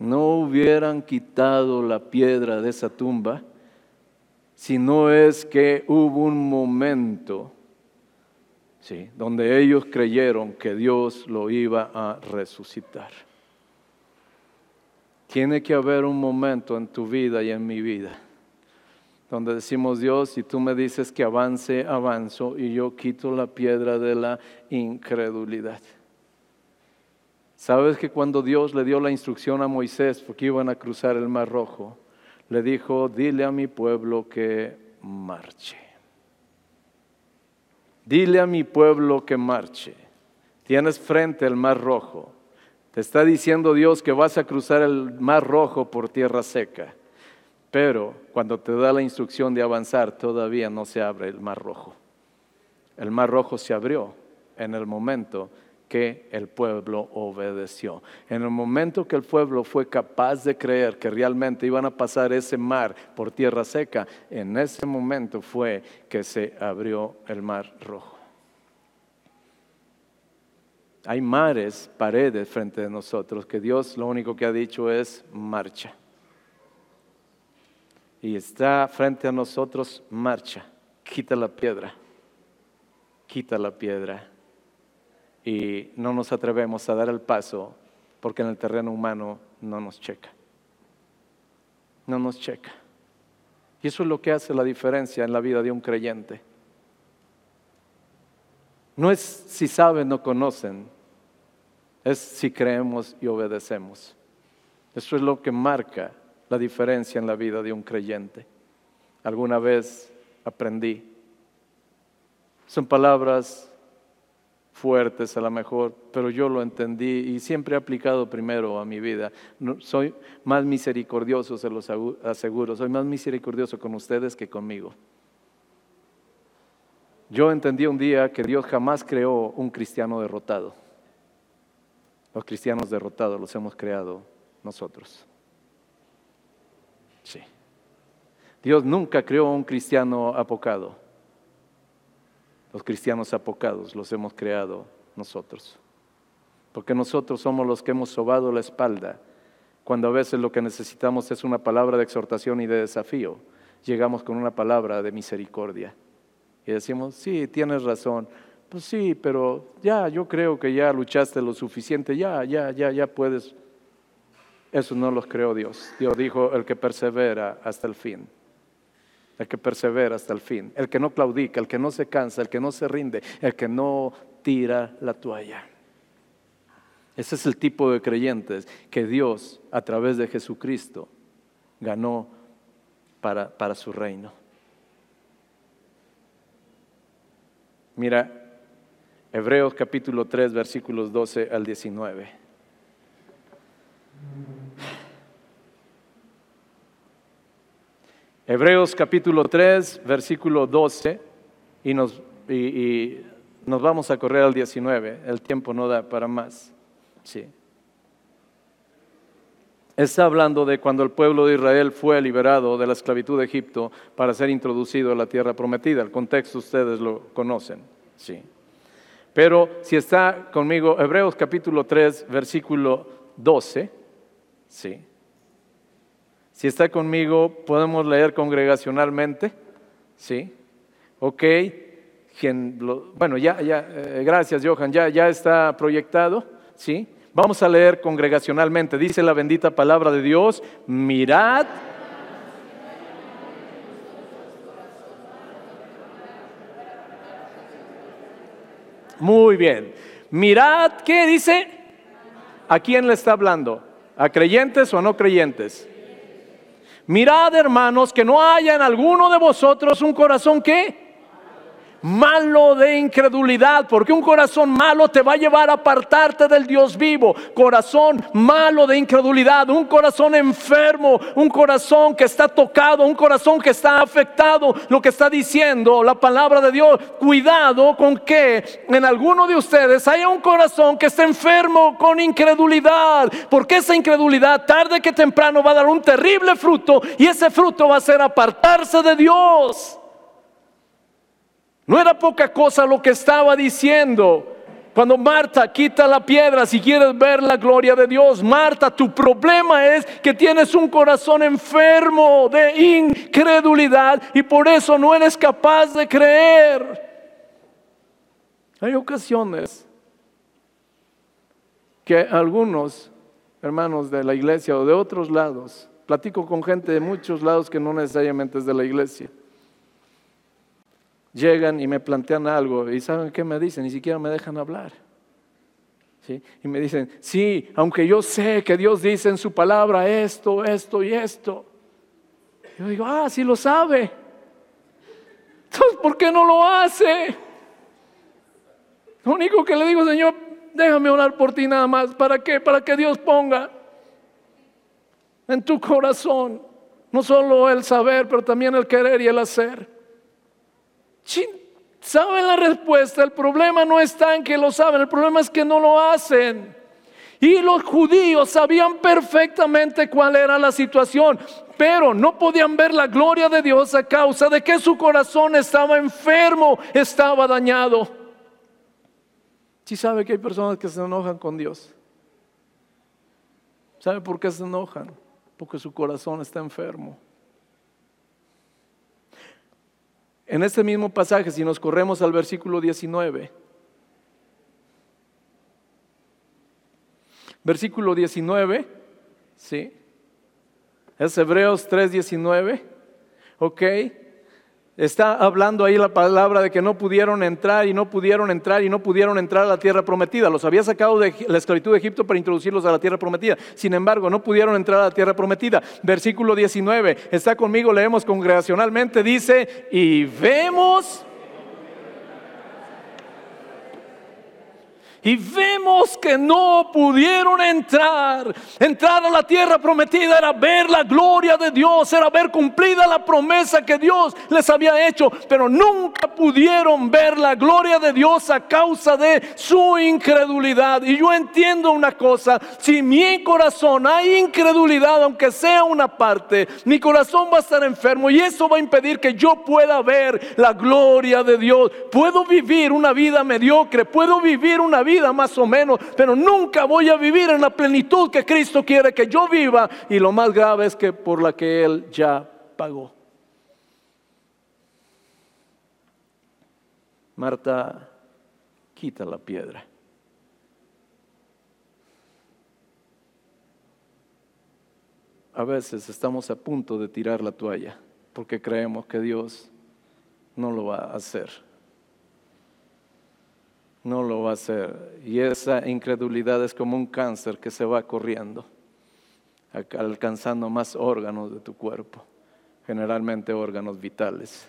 no hubieran quitado la piedra de esa tumba, si no es que hubo un momento ¿sí? donde ellos creyeron que Dios lo iba a resucitar. Tiene que haber un momento en tu vida y en mi vida donde decimos Dios, si tú me dices que avance, avanzo y yo quito la piedra de la incredulidad. Sabes que cuando Dios le dio la instrucción a Moisés, porque iban a cruzar el Mar Rojo, le dijo, dile a mi pueblo que marche. Dile a mi pueblo que marche. Tienes frente el Mar Rojo. Te está diciendo Dios que vas a cruzar el Mar Rojo por tierra seca. Pero cuando te da la instrucción de avanzar, todavía no se abre el Mar Rojo. El Mar Rojo se abrió en el momento que el pueblo obedeció. En el momento que el pueblo fue capaz de creer que realmente iban a pasar ese mar por tierra seca, en ese momento fue que se abrió el mar rojo. Hay mares, paredes frente de nosotros que Dios lo único que ha dicho es marcha. Y está frente a nosotros, marcha, quita la piedra, quita la piedra y no nos atrevemos a dar el paso porque en el terreno humano no nos checa. No nos checa. Y eso es lo que hace la diferencia en la vida de un creyente. No es si saben o conocen, es si creemos y obedecemos. Eso es lo que marca la diferencia en la vida de un creyente. Alguna vez aprendí. Son palabras fuertes a lo mejor, pero yo lo entendí y siempre he aplicado primero a mi vida. soy más misericordioso, se los aseguro, soy más misericordioso con ustedes que conmigo. Yo entendí un día que Dios jamás creó un cristiano derrotado. Los cristianos derrotados los hemos creado nosotros. Sí. Dios nunca creó un cristiano apocado. Los cristianos apocados los hemos creado nosotros. Porque nosotros somos los que hemos sobado la espalda cuando a veces lo que necesitamos es una palabra de exhortación y de desafío. Llegamos con una palabra de misericordia y decimos, sí, tienes razón. Pues sí, pero ya, yo creo que ya luchaste lo suficiente, ya, ya, ya, ya puedes. Eso no los creó Dios. Dios dijo, el que persevera hasta el fin el que persevera hasta el fin, el que no claudica, el que no se cansa, el que no se rinde, el que no tira la toalla. Ese es el tipo de creyentes que Dios, a través de Jesucristo, ganó para, para su reino. Mira, Hebreos capítulo 3, versículos 12 al 19. Hebreos capítulo 3, versículo 12, y nos, nos vamos a correr al 19, el tiempo no da para más. Sí. Está hablando de cuando el pueblo de Israel fue liberado de la esclavitud de Egipto para ser introducido a la tierra prometida. El contexto ustedes lo conocen. Sí. Pero si está conmigo, Hebreos capítulo 3, versículo 12, sí. Si está conmigo, podemos leer congregacionalmente. ¿Sí? Ok. bueno, ya, ya, eh, gracias Johan, ya, ya está proyectado. ¿Sí? Vamos a leer congregacionalmente. Dice la bendita palabra de Dios, mirad. Muy bien. Mirad, ¿qué dice? ¿A quién le está hablando? ¿A creyentes o a no creyentes? Mirad, hermanos, que no haya en alguno de vosotros un corazón que malo de incredulidad, porque un corazón malo te va a llevar a apartarte del Dios vivo. Corazón malo de incredulidad, un corazón enfermo, un corazón que está tocado, un corazón que está afectado. Lo que está diciendo la palabra de Dios, cuidado con que en alguno de ustedes haya un corazón que esté enfermo con incredulidad, porque esa incredulidad tarde que temprano va a dar un terrible fruto y ese fruto va a ser apartarse de Dios. No era poca cosa lo que estaba diciendo. Cuando Marta quita la piedra, si quieres ver la gloria de Dios, Marta, tu problema es que tienes un corazón enfermo de incredulidad y por eso no eres capaz de creer. Hay ocasiones que algunos hermanos de la iglesia o de otros lados, platico con gente de muchos lados que no necesariamente es de la iglesia llegan y me plantean algo y ¿saben qué me dicen? Ni siquiera me dejan hablar. ¿Sí? Y me dicen, sí, aunque yo sé que Dios dice en su palabra esto, esto y esto. Yo digo, ah, sí lo sabe. Entonces, ¿por qué no lo hace? Lo único que le digo, Señor, déjame orar por ti nada más. ¿Para qué? Para que Dios ponga en tu corazón no solo el saber, pero también el querer y el hacer. Saben la respuesta. El problema no está en que lo saben, el problema es que no lo hacen. Y los judíos sabían perfectamente cuál era la situación, pero no podían ver la gloria de Dios a causa de que su corazón estaba enfermo, estaba dañado. Si sabe que hay personas que se enojan con Dios. ¿Sabe por qué se enojan? Porque su corazón está enfermo. En este mismo pasaje, si nos corremos al versículo 19, versículo 19, ¿sí? Es Hebreos 3:19, ¿ok? Está hablando ahí la palabra de que no pudieron entrar y no pudieron entrar y no pudieron entrar a la tierra prometida. Los había sacado de la esclavitud de Egipto para introducirlos a la tierra prometida. Sin embargo, no pudieron entrar a la tierra prometida. Versículo 19, está conmigo, leemos congregacionalmente, dice, y vemos y vemos que no pudieron entrar. Entrar a la tierra prometida era ver la gloria de Dios, era ver cumplida la promesa que Dios les había hecho, pero nunca pudieron ver la gloria de Dios a causa de su incredulidad. Y yo entiendo una cosa, si mi corazón hay incredulidad, aunque sea una parte, mi corazón va a estar enfermo y eso va a impedir que yo pueda ver la gloria de Dios. Puedo vivir una vida mediocre, puedo vivir una vida vida más o menos, pero nunca voy a vivir en la plenitud que Cristo quiere que yo viva. Y lo más grave es que por la que Él ya pagó. Marta, quita la piedra. A veces estamos a punto de tirar la toalla porque creemos que Dios no lo va a hacer no lo va a hacer. Y esa incredulidad es como un cáncer que se va corriendo, alcanzando más órganos de tu cuerpo, generalmente órganos vitales,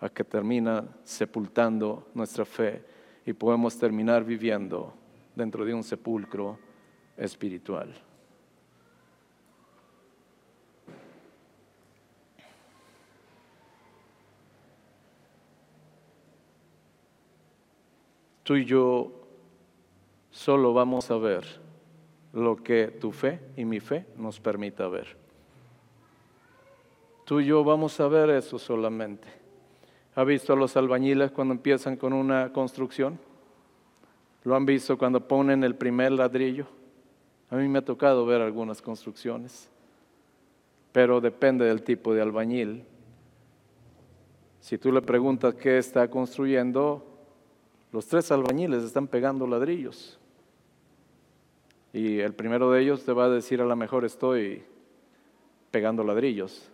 a que termina sepultando nuestra fe y podemos terminar viviendo dentro de un sepulcro espiritual. Tú y yo solo vamos a ver lo que tu fe y mi fe nos permita ver. Tú y yo vamos a ver eso solamente. ¿Ha visto a los albañiles cuando empiezan con una construcción? ¿Lo han visto cuando ponen el primer ladrillo? A mí me ha tocado ver algunas construcciones, pero depende del tipo de albañil. Si tú le preguntas qué está construyendo, los tres albañiles están pegando ladrillos. Y el primero de ellos te va a decir, a lo mejor estoy pegando ladrillos.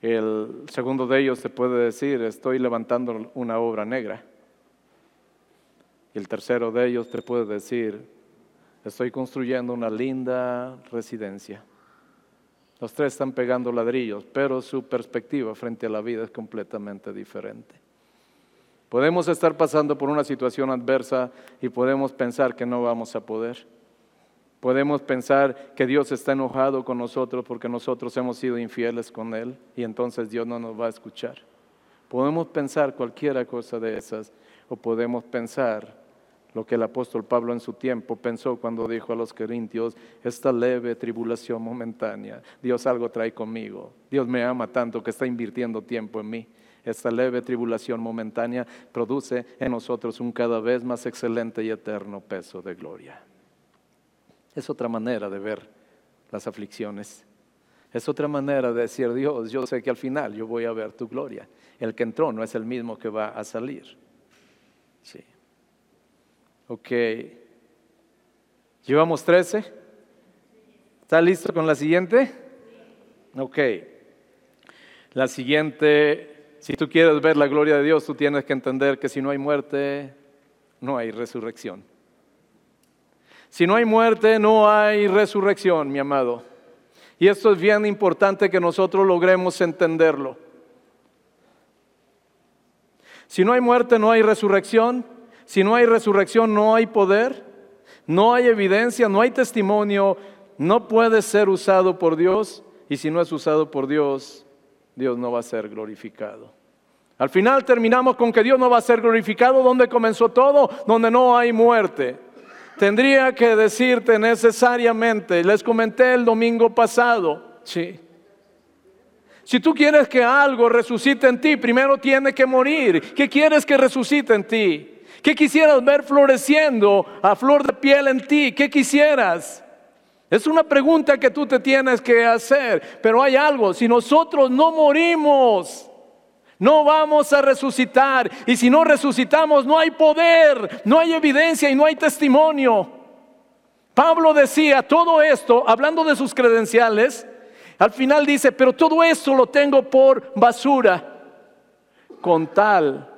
El segundo de ellos te puede decir, estoy levantando una obra negra. Y el tercero de ellos te puede decir, estoy construyendo una linda residencia. Los tres están pegando ladrillos, pero su perspectiva frente a la vida es completamente diferente. Podemos estar pasando por una situación adversa y podemos pensar que no vamos a poder. Podemos pensar que Dios está enojado con nosotros porque nosotros hemos sido infieles con Él y entonces Dios no nos va a escuchar. Podemos pensar cualquiera cosa de esas o podemos pensar lo que el apóstol Pablo en su tiempo pensó cuando dijo a los corintios, esta leve tribulación momentánea, Dios algo trae conmigo, Dios me ama tanto que está invirtiendo tiempo en mí. Esta leve tribulación momentánea produce en nosotros un cada vez más excelente y eterno peso de gloria. Es otra manera de ver las aflicciones. Es otra manera de decir, Dios, yo sé que al final yo voy a ver tu gloria. El que entró no es el mismo que va a salir. Sí. Ok. Llevamos 13. ¿Está listo con la siguiente? Ok. La siguiente si tú quieres ver la gloria de Dios, tú tienes que entender que si no hay muerte, no hay resurrección. Si no hay muerte, no hay resurrección, mi amado. Y esto es bien importante que nosotros logremos entenderlo. Si no hay muerte, no hay resurrección. Si no hay resurrección, no hay poder. No hay evidencia, no hay testimonio. No puede ser usado por Dios. Y si no es usado por Dios, Dios no va a ser glorificado. Al final terminamos con que Dios no va a ser glorificado donde comenzó todo, donde no hay muerte. Tendría que decirte necesariamente, les comenté el domingo pasado, sí. Si tú quieres que algo resucite en ti, primero tiene que morir. ¿Qué quieres que resucite en ti? ¿Qué quisieras ver floreciendo a flor de piel en ti? ¿Qué quisieras? Es una pregunta que tú te tienes que hacer. Pero hay algo, si nosotros no morimos, no vamos a resucitar. Y si no resucitamos, no hay poder, no hay evidencia y no hay testimonio. Pablo decía todo esto, hablando de sus credenciales, al final dice, pero todo esto lo tengo por basura, con tal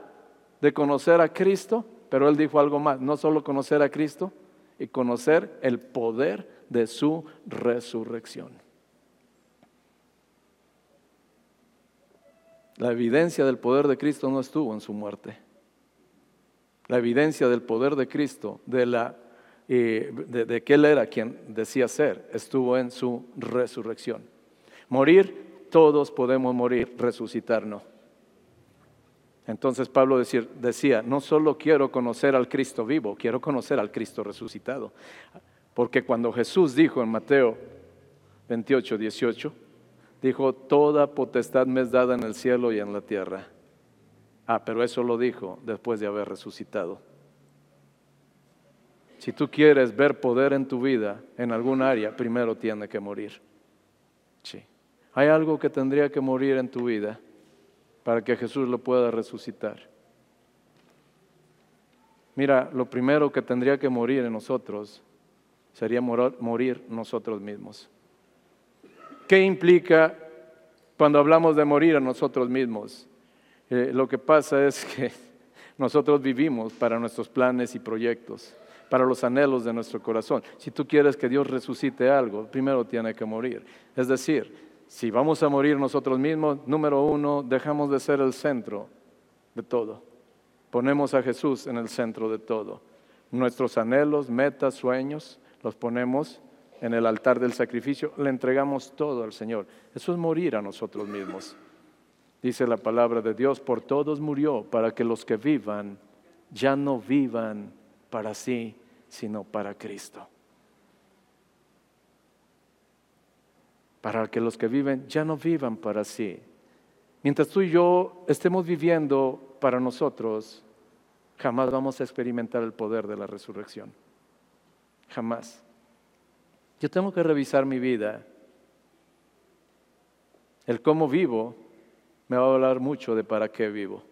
de conocer a Cristo, pero él dijo algo más, no solo conocer a Cristo, y conocer el poder de su resurrección. La evidencia del poder de Cristo no estuvo en su muerte. La evidencia del poder de Cristo, de, la, eh, de, que Él era quien decía ser, estuvo en su resurrección. Morir, todos podemos morir, resucitar no. Entonces Pablo decía, no solo quiero conocer al Cristo vivo, quiero conocer al Cristo resucitado. Porque cuando Jesús dijo en Mateo 28, 18, dijo, toda potestad me es dada en el cielo y en la tierra. Ah, pero eso lo dijo después de haber resucitado. Si tú quieres ver poder en tu vida, en algún área, primero tiene que morir. Sí. Hay algo que tendría que morir en tu vida para que Jesús lo pueda resucitar. Mira, lo primero que tendría que morir en nosotros sería morir nosotros mismos. ¿Qué implica cuando hablamos de morir a nosotros mismos? Eh, lo que pasa es [LAUGHS] que nosotros vivimos para nuestros planes y proyectos, para los anhelos de nuestro corazón. Si tú quieres que Dios resucite algo, primero tiene que morir. Es decir, si vamos a morir nosotros mismos, número uno, dejamos de ser el centro de todo. Ponemos a Jesús en el centro de todo. Nuestros anhelos, metas, sueños, los ponemos en el altar del sacrificio, le entregamos todo al Señor. Eso es morir a nosotros mismos. Dice la palabra de Dios, por todos murió para que los que vivan ya no vivan para sí, sino para Cristo. Para que los que viven ya no vivan para sí. Mientras tú y yo estemos viviendo para nosotros, jamás vamos a experimentar el poder de la resurrección. Jamás. Yo tengo que revisar mi vida. El cómo vivo me va a hablar mucho de para qué vivo.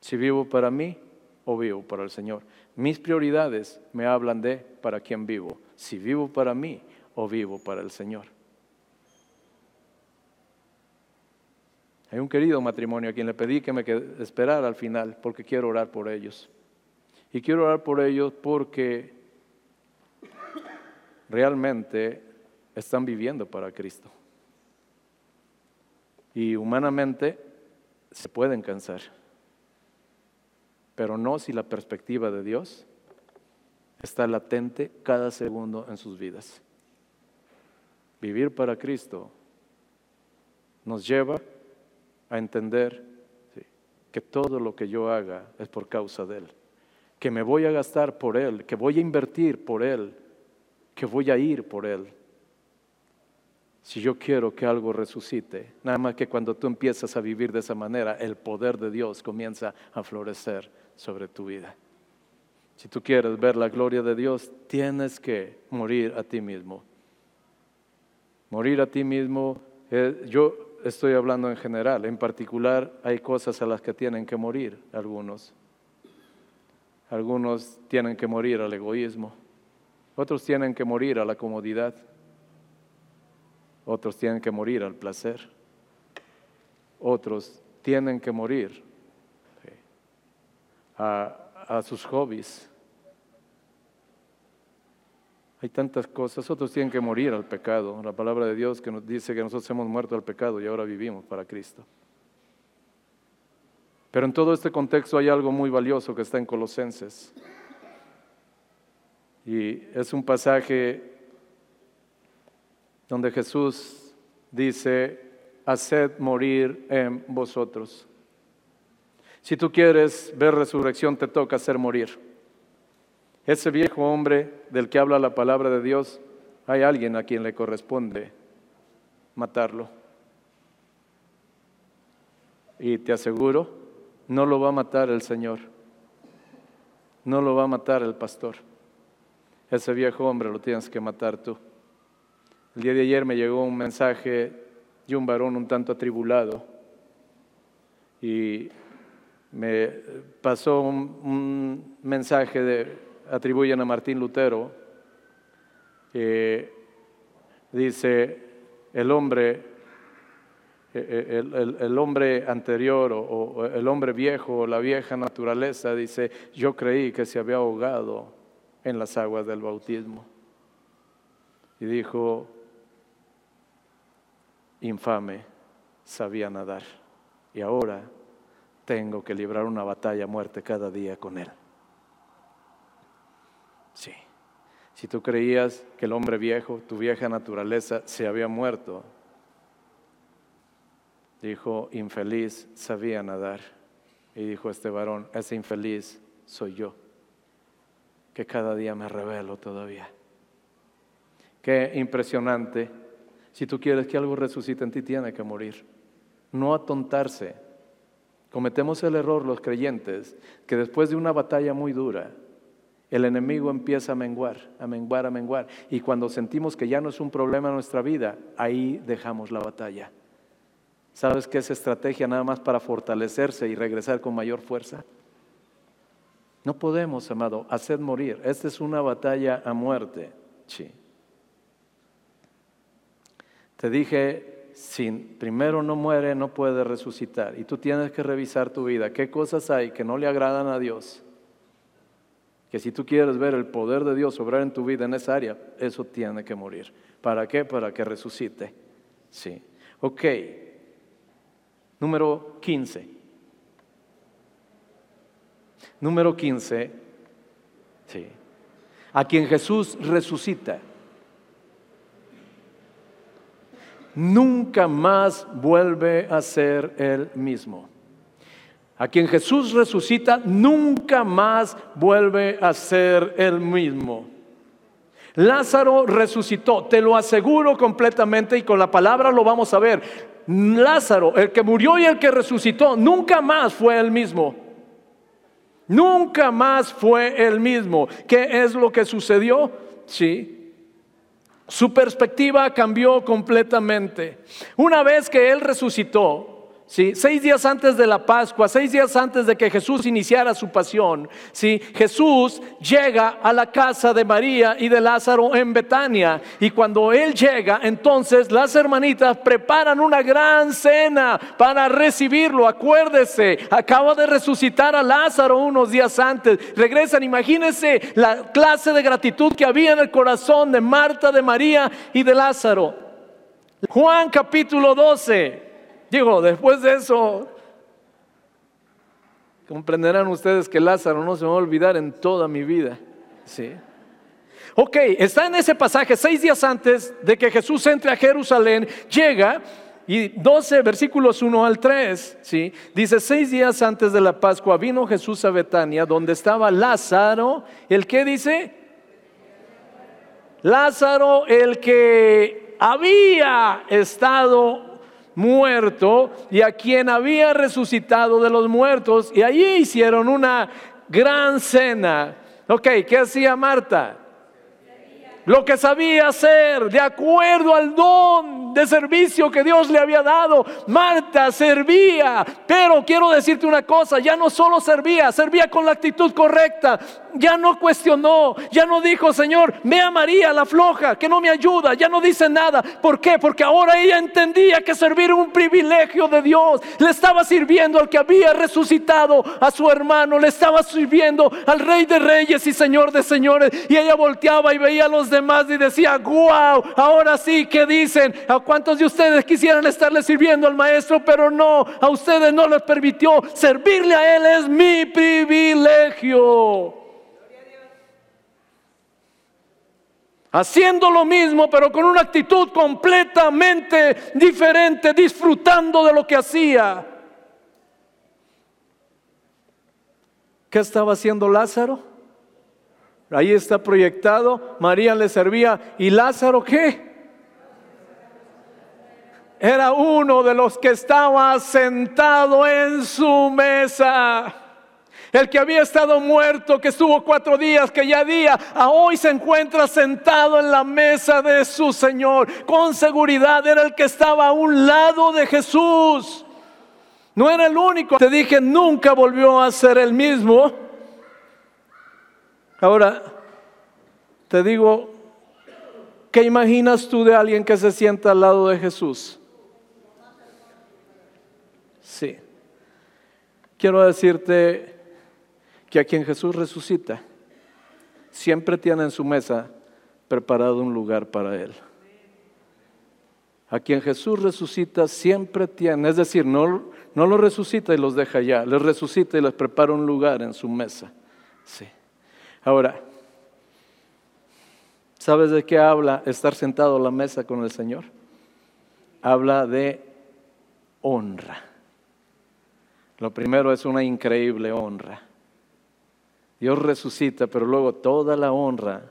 Si vivo para mí o vivo para el Señor. Mis prioridades me hablan de para quién vivo. Si vivo para mí o vivo para el Señor. Hay un querido matrimonio a quien le pedí que me esperara al final porque quiero orar por ellos. Y quiero orar por ellos porque realmente están viviendo para Cristo. Y humanamente se pueden cansar, pero no si la perspectiva de Dios está latente cada segundo en sus vidas. Vivir para Cristo nos lleva a entender que todo lo que yo haga es por causa de Él, que me voy a gastar por Él, que voy a invertir por Él, que voy a ir por Él. Si yo quiero que algo resucite, nada más que cuando tú empiezas a vivir de esa manera, el poder de Dios comienza a florecer sobre tu vida. Si tú quieres ver la gloria de Dios, tienes que morir a ti mismo. Morir a ti mismo, eh, yo estoy hablando en general, en particular hay cosas a las que tienen que morir algunos. Algunos tienen que morir al egoísmo. Otros tienen que morir a la comodidad. Otros tienen que morir al placer. Otros tienen que morir a, sus hobbies. Hay tantas cosas. Otros tienen que morir al pecado. La palabra de Dios que nos dice que nosotros hemos muerto al pecado y ahora vivimos para Cristo. Pero en todo este contexto hay algo muy valioso que está en Colosenses. Y es un pasaje donde Jesús dice, haced morir en vosotros. Si tú quieres ver resurrección, te toca hacer morir. Ese viejo hombre del que habla la palabra de Dios, hay alguien a quien le corresponde matarlo. Y te aseguro, no lo va a matar el Señor, no lo va a matar el pastor. Ese viejo hombre lo tienes que matar tú. El día de ayer me llegó un mensaje de un varón un tanto atribulado y me pasó un, mensaje de, atribuyen a Martín Lutero, dice, el hombre, el, hombre anterior o, el hombre viejo o la vieja naturaleza, dice, yo creí que se había ahogado en las aguas del bautismo. Y dijo, infame, sabía nadar. Y ahora tengo que librar una batalla a muerte cada día con él. Sí. Si tú creías que el hombre viejo, tu vieja naturaleza, se había muerto, dijo, infeliz, sabía nadar. Y dijo este varón, ese infeliz soy yo, que cada día me revelo todavía. Qué impresionante. Si tú quieres que algo resucite en ti, tiene que morir. No atontarse Cometemos el error los creyentes que después de una batalla muy dura, el enemigo empieza a menguar, a menguar, a menguar. Y cuando sentimos que ya no es un problema en nuestra vida, ahí dejamos la batalla. ¿Sabes qué es estrategia nada más para fortalecerse y regresar con mayor fuerza? No podemos, amado, hacer morir. Esta es una batalla a muerte. Sí. Te dije si primero no muere, no puede resucitar. Y tú tienes que revisar tu vida. ¿Qué cosas hay que no le agradan a Dios? Que si tú quieres ver el poder de Dios obrar en tu vida en esa área, eso tiene que morir. ¿Para qué? Para que resucite. Sí. Ok. Número 15. Número 15. Sí. A quien Jesús resucita. nunca más vuelve a ser el mismo. A quien Jesús resucita, nunca más vuelve a ser el mismo. Lázaro resucitó, te lo aseguro completamente y con la palabra lo vamos a ver. Lázaro, el que murió y el que resucitó, nunca más fue el mismo. Nunca más fue el mismo. ¿Qué es lo que sucedió? Sí, su perspectiva cambió completamente. Una vez que Él resucitó, ¿sí? Seis días antes de la Pascua, seis días antes de que Jesús iniciara su pasión, ¿sí? Jesús llega a la casa de María y de Lázaro en Betania. Y cuando Él llega, entonces las hermanitas preparan una gran cena para recibirlo. Acuérdese, acaba de resucitar a Lázaro unos días antes. Regresan, imagínense la clase de gratitud que había en el corazón de Marta, de María y de Lázaro. Juan capítulo 12. Digo, después de eso, comprenderán ustedes que Lázaro no se va a olvidar en toda mi vida. ¿sí? Ok, está en ese pasaje, seis días antes de que Jesús entre a Jerusalén, llega y 12 versículos 1 al 3, ¿sí? dice, seis días antes de la Pascua vino Jesús a Betania, donde estaba Lázaro, el que dice, Lázaro, el que había estado muerto y a quien había resucitado de los muertos. Y allí hicieron una gran cena. Ok, ¿qué hacía Marta? Lo que sabía hacer de acuerdo al don de servicio que Dios le había dado. Marta servía, pero quiero decirte una cosa, ya no solo servía, servía con la actitud correcta, ya no cuestionó, ya no dijo, Señor, ve a María la floja, que no me ayuda, ya no dice nada. ¿Por qué? Porque ahora ella entendía que servir era un privilegio de Dios. Le estaba sirviendo al que había resucitado a su hermano, le estaba sirviendo al Rey de Reyes y Señor de Señores. Y ella volteaba y veía a los demás y decía, wow, ahora sí, ¿qué dicen? ¿A cuántos de ustedes quisieran estarle sirviendo al Maestro? Pero no, a ustedes no les permitió servirle a Él, es mi privilegio. haciendo lo mismo, pero con una actitud completamente diferente, disfrutando de lo que hacía. ¿Qué estaba haciendo Lázaro? Ahí está proyectado, María le servía. ¿Y Lázaro qué? Era uno de los que estaba sentado en su mesa. El que había estado muerto, que estuvo cuatro días, que ya día, a hoy se encuentra sentado en la mesa de su Señor. Con seguridad era el que estaba a un lado de Jesús. No era el único. Te dije, nunca volvió a ser el mismo. Ahora, te digo, ¿qué imaginas tú de alguien que se sienta al lado de Jesús? Sí. Quiero decirte que a quien Jesús resucita, siempre tiene en su mesa preparado un lugar para él. A quien Jesús resucita siempre tiene, es decir, no, no lo resucita y los deja allá, les resucita y les prepara un lugar en su mesa. Sí. Ahora, ¿sabes de qué habla estar sentado a la mesa con el Señor? Habla de honra. Lo primero es una increíble honra. Dios resucita, pero luego toda la honra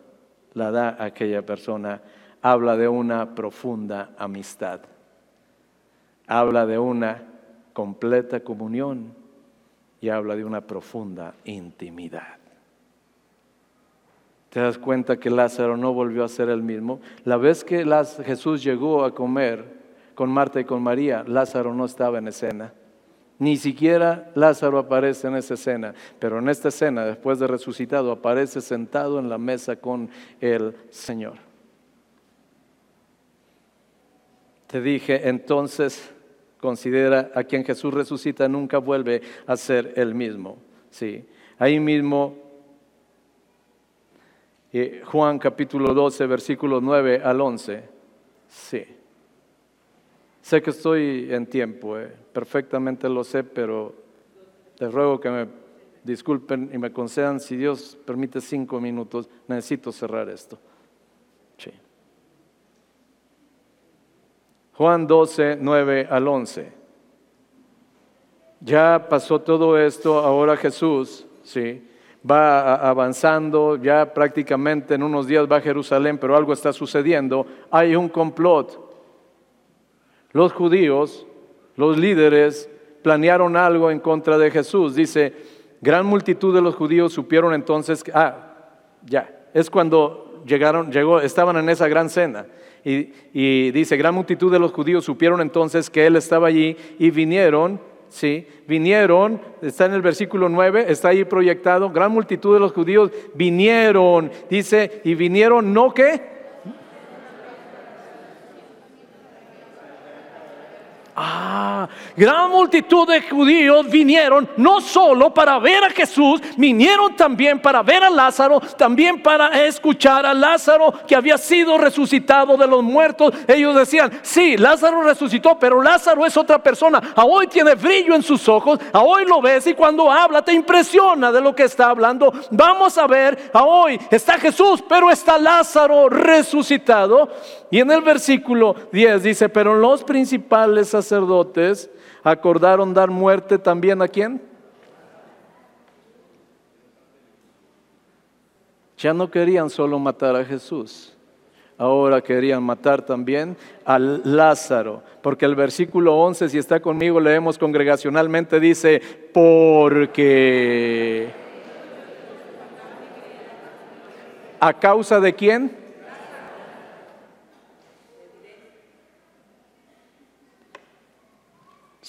la da aquella persona. Habla de una profunda amistad. Habla de una completa comunión y habla de una profunda intimidad. ¿Te das cuenta que Lázaro no volvió a ser el mismo? La vez que Jesús llegó a comer con Marta y con María, Lázaro no estaba en escena. Ni siquiera Lázaro aparece en esa escena, pero en esta escena, después de resucitado, aparece sentado en la mesa con el Señor. Te dije, entonces considera a quien Jesús resucita nunca vuelve a ser el mismo. Sí. Ahí mismo Juan capítulo 12, versículos 9 al 11. Sí. Sé que estoy en tiempo, eh, perfectamente lo sé, pero te ruego que me disculpen y me concedan, si Dios permite cinco minutos, necesito cerrar esto. Sí. Juan 12, 9 al 11. Ya pasó todo esto, ahora Jesús, sí, va avanzando, ya prácticamente en unos días va a Jerusalén, pero algo está sucediendo. Hay un complot los judíos, los líderes, planearon algo en contra de Jesús. Dice, gran multitud de los judíos supieron entonces que, ah, ya, es cuando llegaron, llegó, estaban en esa gran cena. Y, y, dice, gran multitud de los judíos supieron entonces que él estaba allí y vinieron, ¿sí? Vinieron, está en el versículo 9, está ahí proyectado, gran multitud de los judíos vinieron, dice, y vinieron no que Ah, gran multitud de judíos vinieron no solo para ver a Jesús, vinieron también para ver a Lázaro, también para escuchar a Lázaro que había sido resucitado de los muertos. Ellos decían, sí, Lázaro resucitó, pero Lázaro es otra persona. A hoy tiene brillo en sus ojos, a hoy lo ves y cuando habla te impresiona de lo que está hablando. Vamos a ver, a hoy está Jesús, pero está Lázaro resucitado. Y en el versículo 10 dice, pero los principales sacerdotes acordaron dar muerte también a quién? Ya no querían solo matar a Jesús, ahora querían matar también a Lázaro, porque el versículo 11, si está conmigo, leemos congregacionalmente, dice, porque... ¿A causa de quién?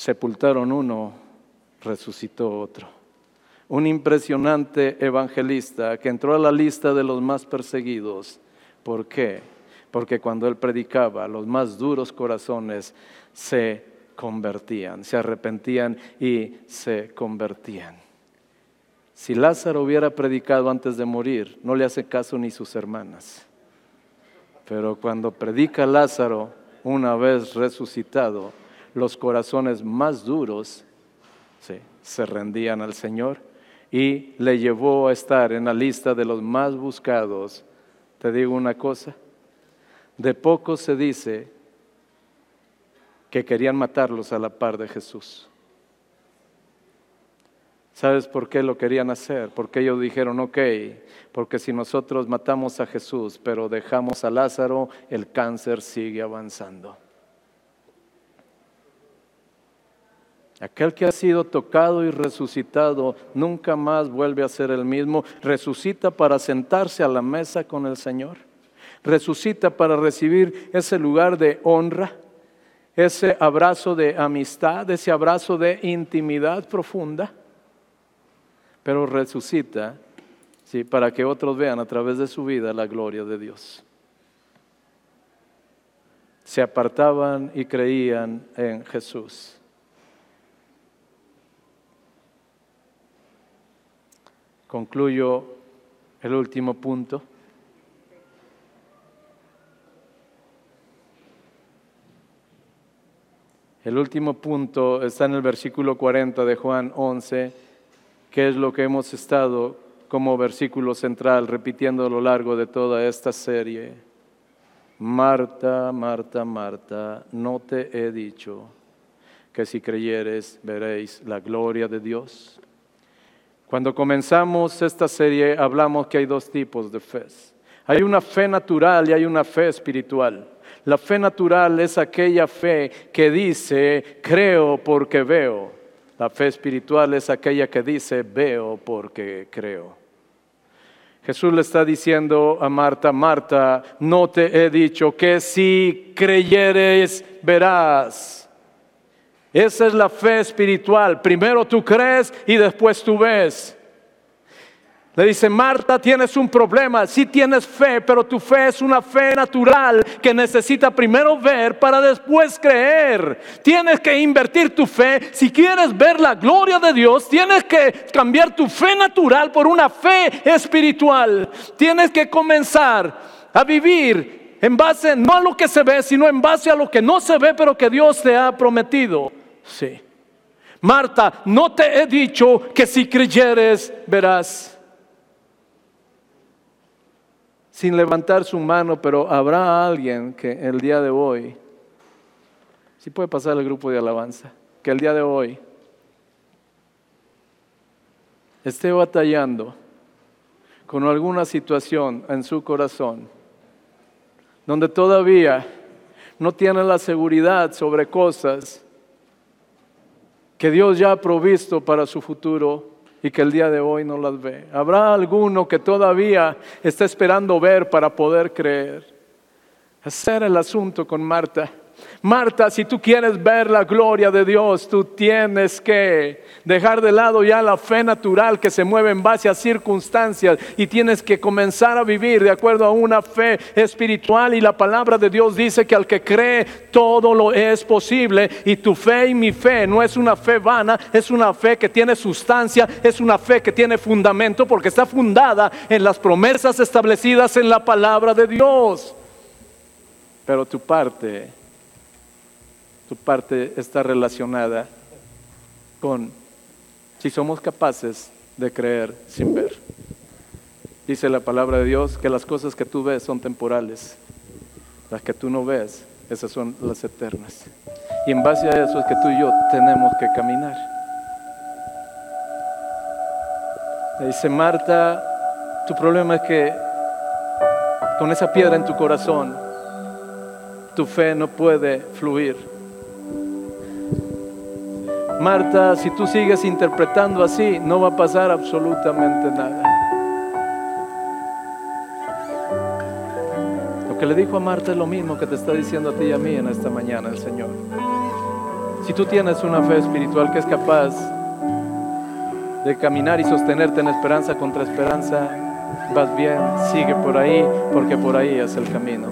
Sepultaron uno, resucitó otro. Un impresionante evangelista que entró a la lista de los más perseguidos. ¿Por qué? Porque cuando él predicaba, los más duros corazones se convertían, se arrepentían y se convertían. Si Lázaro hubiera predicado antes de morir, no le hace caso ni sus hermanas. Pero cuando predica Lázaro, una vez resucitado, los corazones más duros se rendían al Señor y le llevó a estar en la lista de los más buscados. Te digo una cosa, de poco se dice que querían matarlos a la par de Jesús. ¿Sabes por qué lo querían hacer? Porque ellos dijeron, ok, porque si nosotros matamos a Jesús, pero dejamos a Lázaro, el cáncer sigue avanzando. Aquel que ha sido tocado y resucitado nunca más vuelve a ser el mismo. Resucita para sentarse a la mesa con el Señor. Resucita para recibir ese lugar de honra, ese abrazo de amistad, ese abrazo de intimidad profunda. Pero resucita ¿sí? para que otros vean a través de su vida la gloria de Dios. Se apartaban y creían en Jesús. Concluyo el último punto. El último punto está en el versículo 40 de Juan 11, que es lo que hemos estado como versículo central repitiendo a lo largo de toda esta serie. Marta, Marta, Marta, no te he dicho que si creyeres veréis la gloria de Dios. Cuando comenzamos esta serie hablamos que hay dos tipos de fe. Hay una fe natural y hay una fe espiritual. La fe natural es aquella fe que dice, creo porque veo. La fe espiritual es aquella que dice, veo porque creo. Jesús le está diciendo a Marta, Marta, no te he dicho que si creyeres verás. Esa es la fe espiritual. Primero tú crees y después tú ves. Le dice, Marta, tienes un problema. Sí tienes fe, pero tu fe es una fe natural que necesita primero ver para después creer. Tienes que invertir tu fe. Si quieres ver la gloria de Dios, tienes que cambiar tu fe natural por una fe espiritual. Tienes que comenzar a vivir en base no a lo que se ve, sino en base a lo que no se ve, pero que Dios te ha prometido. Sí. Marta, no te he dicho que si creyeres verás. Sin levantar su mano, pero habrá alguien que el día de hoy, si puede pasar el grupo de alabanza, que el día de hoy esté batallando con alguna situación en su corazón, donde todavía no tiene la seguridad sobre cosas que Dios ya ha provisto para su futuro y que el día de hoy no las ve. Habrá alguno que todavía está esperando ver para poder creer. Hacer el asunto con Marta. Marta, si tú quieres ver la gloria de Dios, tú tienes que dejar de lado ya la fe natural que se mueve en base a circunstancias y tienes que comenzar a vivir de acuerdo a una fe espiritual y la palabra de Dios dice que al que cree todo lo es posible y tu fe y mi fe no es una fe vana, es una fe que tiene sustancia, es una fe que tiene fundamento porque está fundada en las promesas establecidas en la palabra de Dios. Pero tu parte tu parte está relacionada con si somos capaces de creer sin ver. Dice la palabra de Dios que las cosas que tú ves son temporales, las que tú no ves, esas son las eternas. Y en base a eso es que tú y yo tenemos que caminar. dice Marta, tu problema es que con esa piedra en tu corazón, tu fe no puede fluir. Marta, si tú sigues interpretando así, no va a pasar absolutamente nada. Lo que le dijo a Marta es lo mismo que te está diciendo a ti y a mí en esta mañana el Señor. Si tú tienes una fe espiritual que es capaz de caminar y sostenerte en esperanza contra esperanza, vas bien, sigue por ahí, porque por ahí es el camino.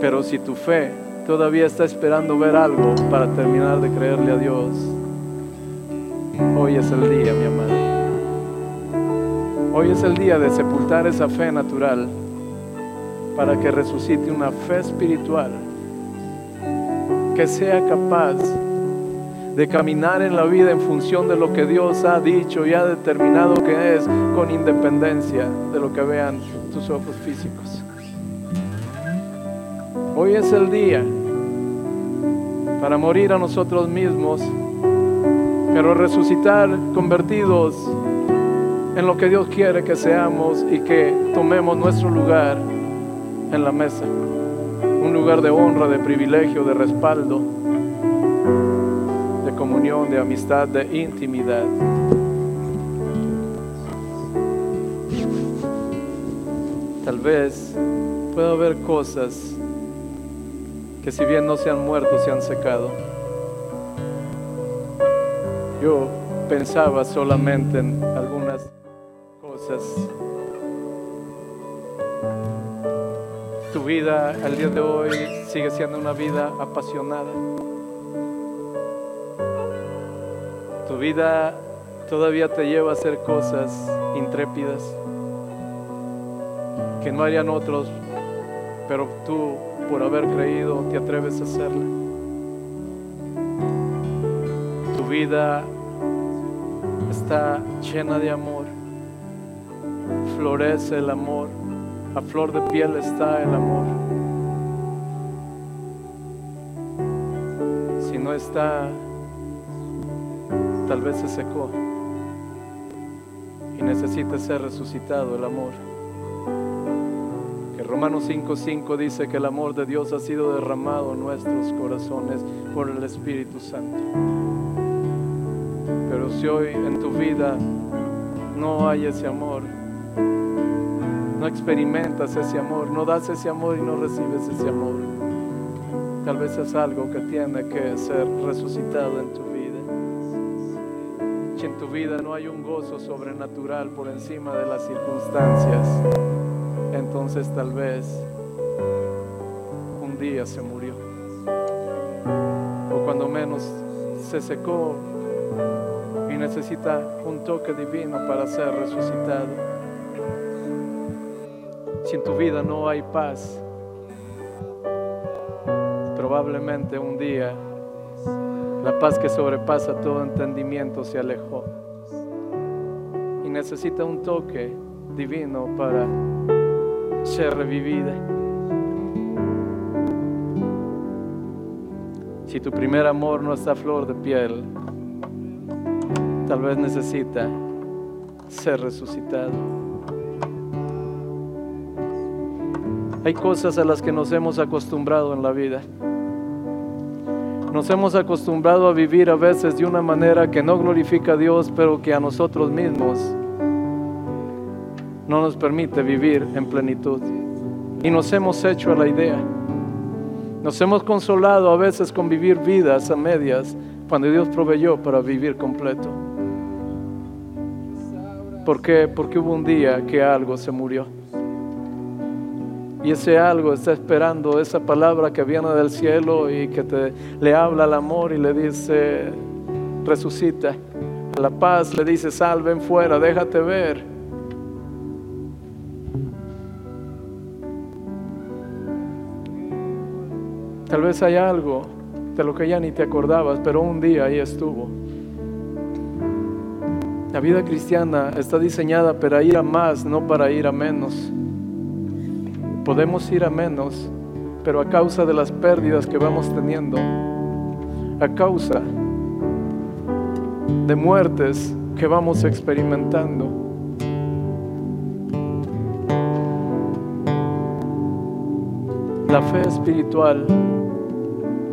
Pero si tu fe todavía está esperando ver algo para terminar de creerle a Dios, hoy es el día, mi amado. Hoy es el día de sepultar esa fe natural para que resucite una fe espiritual que sea capaz de caminar en la vida en función de lo que Dios ha dicho y ha determinado que es, con independencia de lo que vean tus ojos físicos. Hoy es el día para morir a nosotros mismos pero resucitar convertidos en lo que Dios quiere que seamos y que tomemos nuestro lugar en la mesa. Un lugar de honra, de privilegio, de respaldo, de comunión, de amistad, de intimidad. Tal vez pueda haber cosas que si bien no se han muerto, se han secado. Yo pensaba solamente en algunas cosas. Tu vida al día de hoy sigue siendo una vida apasionada. Tu vida todavía te lleva a hacer cosas intrépidas que no harían otros, pero tú por haber creído te atreves a hacerla. Tu vida está llena de amor. Florece el amor. A flor de piel está el amor. Si no está, tal vez se secó y necesita ser resucitado el amor. Romanos 5:5 dice que el amor de Dios ha sido derramado en nuestros corazones por el Espíritu Santo. Pero si hoy en tu vida no hay ese amor, no experimentas ese amor, no das ese amor y no recibes ese amor, tal vez es algo que tiene que ser resucitado en tu vida. En tu vida no hay un gozo sobrenatural por encima de las circunstancias, entonces tal vez un día se murió. O cuando menos se secó y necesita un toque divino para ser resucitado. Si en tu vida no hay paz, probablemente un día la paz que sobrepasa todo entendimiento se alejó y necesita un toque divino para ser revivida. Si tu primer amor no está flor de piel, tal vez necesita ser resucitado. Hay cosas a las que nos hemos acostumbrado en la vida. Nos hemos acostumbrado a vivir a veces de una manera que no glorifica a Dios, pero que a nosotros mismos no nos permite vivir en plenitud. Y nos hemos hecho a la idea. Nos hemos consolado a veces con vivir vidas a medias cuando Dios proveyó para vivir completo. ¿Por qué? Porque hubo un día que algo se murió. Y ese algo está esperando esa palabra que viene del cielo y que le habla al amor y le dice, resucita. A la paz le dice, salven fuera, déjate ver. Tal vez hay algo de lo que ya ni te acordabas, pero un día ahí estuvo. La vida cristiana está diseñada para ir a más, no para ir a menos. Podemos ir a menos, pero a causa de las pérdidas que vamos teniendo, a causa de muertes que vamos experimentando. La fe espiritual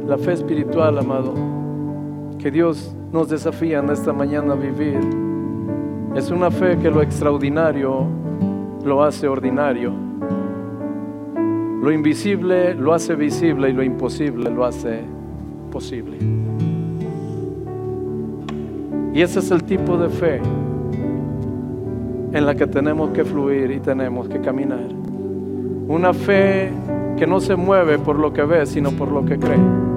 la fe espiritual, amado, que Dios nos desafía en esta mañana a vivir, es una fe que lo extraordinario lo hace ordinario. Lo invisible lo hace visible y lo imposible lo hace posible. Y ese es el tipo de fe en la que tenemos que fluir y tenemos que caminar. Una fe que no se mueve por lo que ve, sino por lo que cree.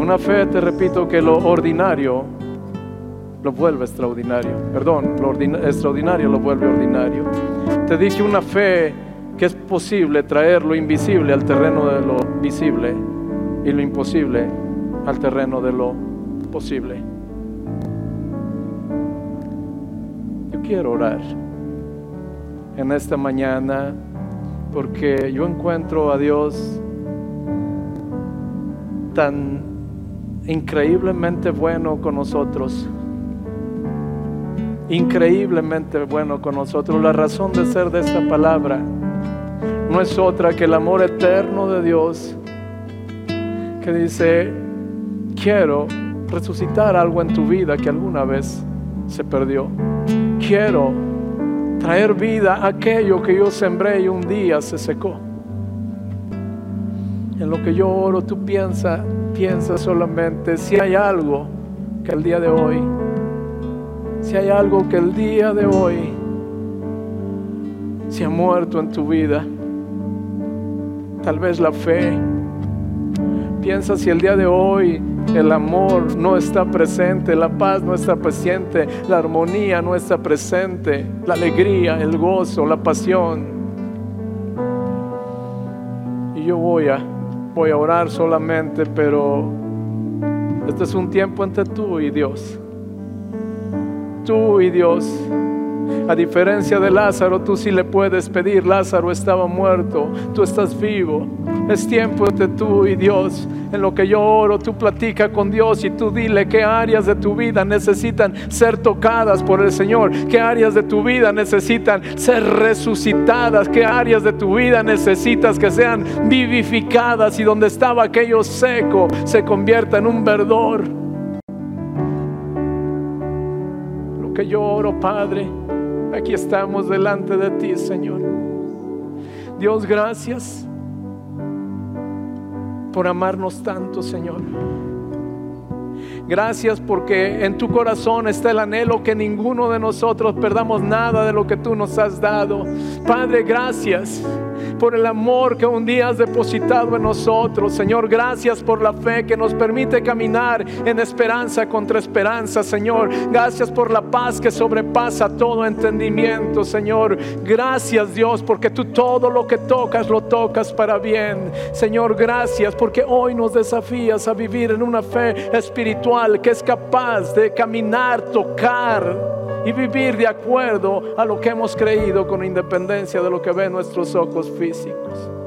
Una fe, te repito, que lo ordinario lo vuelve extraordinario. Perdón, lo extraordinario lo vuelve ordinario. Te dije una fe que es posible traer lo invisible al terreno de lo visible y lo imposible al terreno de lo posible. Yo quiero orar en esta mañana porque yo encuentro a Dios tan increíblemente bueno con nosotros. Increíblemente bueno con nosotros. La razón de ser de esta palabra no es otra que el amor eterno de Dios que dice, quiero resucitar algo en tu vida que alguna vez se perdió. Quiero traer vida a aquello que yo sembré y un día se secó. En lo que yo oro, tú piensa, piensa solamente si hay algo que el día de hoy, si hay algo que el día de hoy se ha muerto en tu vida, tal vez la fe. Piensa si el día de hoy el amor no está presente, la paz no está presente, la armonía no está presente, la alegría, el gozo, la pasión. Y yo voy a voy a orar solamente, pero este es un tiempo entre tú y Dios. Tú y Dios. A diferencia de Lázaro, tú sí le puedes pedir, Lázaro estaba muerto, tú estás vivo. Es tiempo entre tú y Dios. En lo que yo oro, tú platica con Dios y tú dile qué áreas de tu vida necesitan ser tocadas por el Señor, qué áreas de tu vida necesitan ser resucitadas, qué áreas de tu vida necesitas que sean vivificadas y donde estaba aquello seco se convierta en un verdor. Lo que yo oro, Padre, Aquí estamos delante de ti, Señor. Dios, gracias por amarnos tanto, Señor. Gracias porque en tu corazón está el anhelo que ninguno de nosotros perdamos nada de lo que tú nos has dado. Padre, gracias por el amor que un día has depositado en nosotros. Señor, gracias por la fe que nos permite caminar en esperanza contra esperanza, Señor. Gracias por la paz que sobrepasa todo entendimiento, Señor. Gracias, Dios, porque tú todo lo que tocas lo tocas para bien. Señor, gracias porque hoy nos desafías a vivir en una fe espiritual que es capaz de caminar, tocar y vivir de acuerdo a lo que hemos creído con independencia de lo que ven nuestros ojos físicos.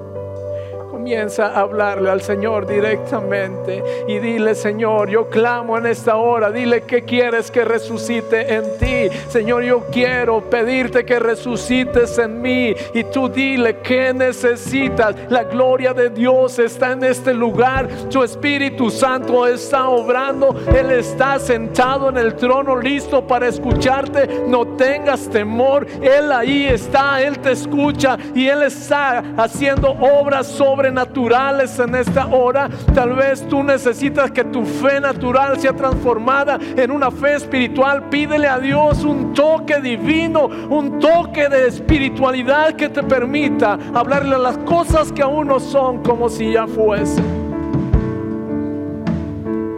Comienza a hablarle al Señor directamente y dile, Señor, yo clamo en esta hora, dile que quieres que resucite en ti. Señor, yo quiero pedirte que resucites en mí y tú dile que necesitas. La gloria de Dios está en este lugar, su Espíritu Santo está obrando, Él está sentado en el trono listo para escucharte. No tengas temor, Él ahí está, Él te escucha y Él está haciendo obras sobre naturales en esta hora. Tal vez tú necesitas que tu fe natural sea transformada en una fe espiritual. Pídele a Dios un toque divino, un toque de espiritualidad que te permita hablarle a las cosas que aún no son como si ya fuesen.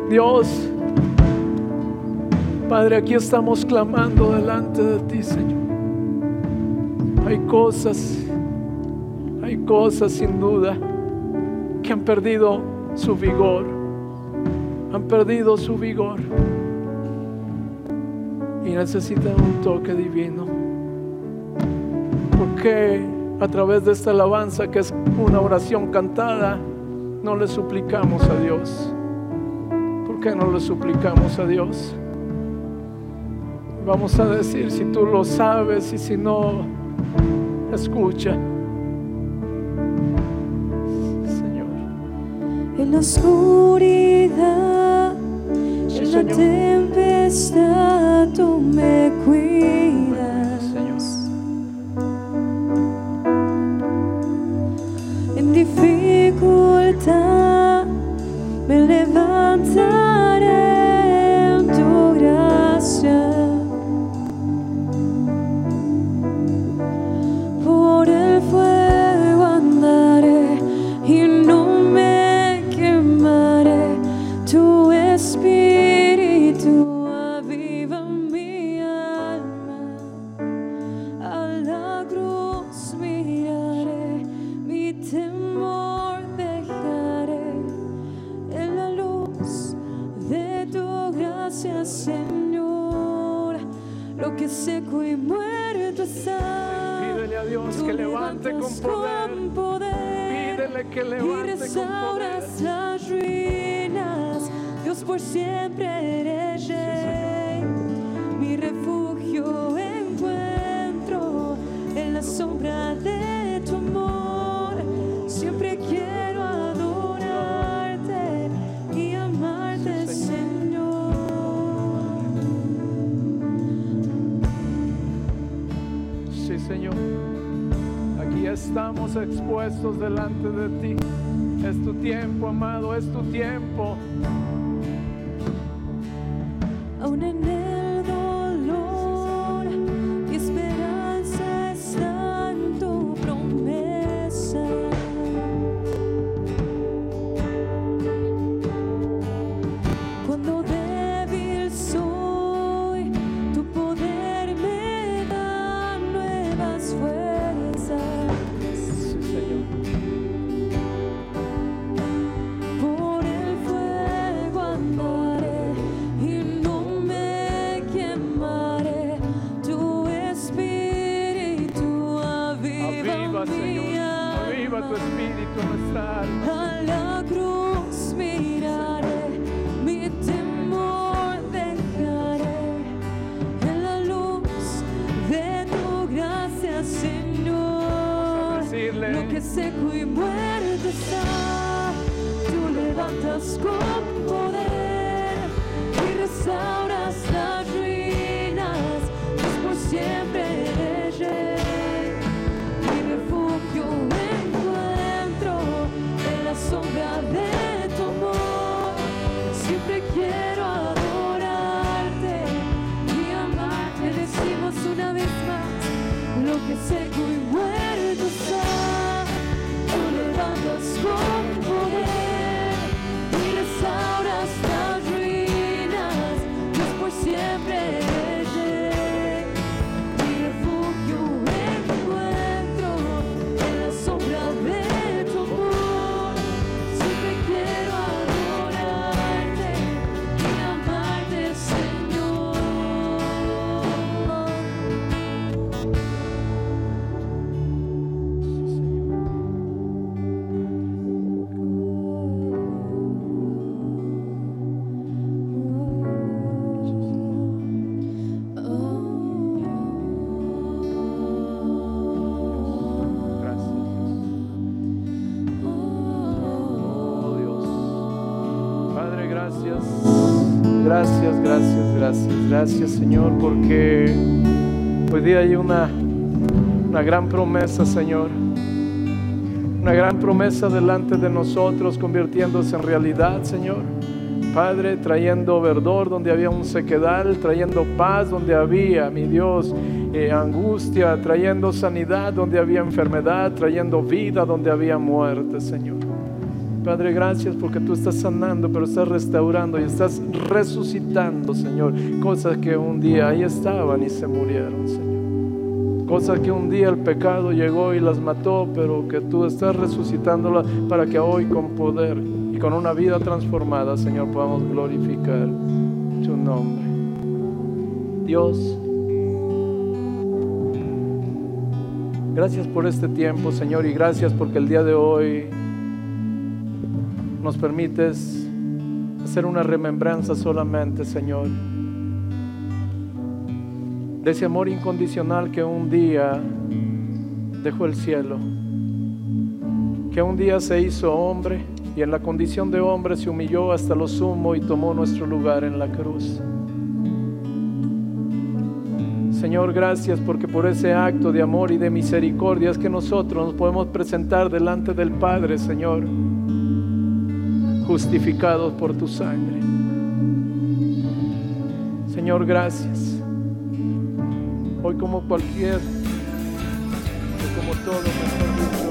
Dios, Padre, aquí estamos clamando delante de ti, Señor. Hay cosas, hay cosas sin duda que han perdido su vigor, han perdido su vigor y necesitan un toque divino. Porque a través de esta alabanza, que es una oración cantada, no le suplicamos a Dios? ¿Por qué no le suplicamos a Dios? Vamos a decir si tú lo sabes y si no, escucha.
En la oscuridad, en la tempestad, tú me cuidas. Que y
levante con poder.
las ruinas. Dios por siempre eres
estamos expuestos delante de ti. Es tu tiempo, amado, es tu tiempo. Gracias, Señor, porque hoy día hay una, una gran promesa, Señor. Una gran promesa delante de nosotros, convirtiéndose en realidad, Señor. Padre, trayendo verdor donde había un sequedal, trayendo paz donde había, mi Dios, eh, angustia, trayendo sanidad donde había enfermedad, trayendo vida donde había muerte, Señor. Padre, gracias porque tú estás sanando, pero estás restaurando y estás resucitando, Señor, cosas que un día ahí estaban y se murieron, Señor. Cosas que un día el pecado llegó y las mató, pero que tú estás resucitándolas para que hoy con poder y con una vida transformada, Señor, podamos glorificar tu nombre. Dios, gracias por este tiempo, Señor, y gracias porque el día de hoy nos permites hacer una remembranza solamente, Señor, de ese amor incondicional que un día dejó el cielo, que un día se hizo hombre y en la condición de hombre se humilló hasta lo sumo y tomó nuestro lugar en la cruz. Señor, gracias porque por ese acto de amor y de misericordia es que nosotros nos podemos presentar delante del Padre, Señor, justificados por tu sangre. Señor, gracias. Hoy como cualquier, como todo,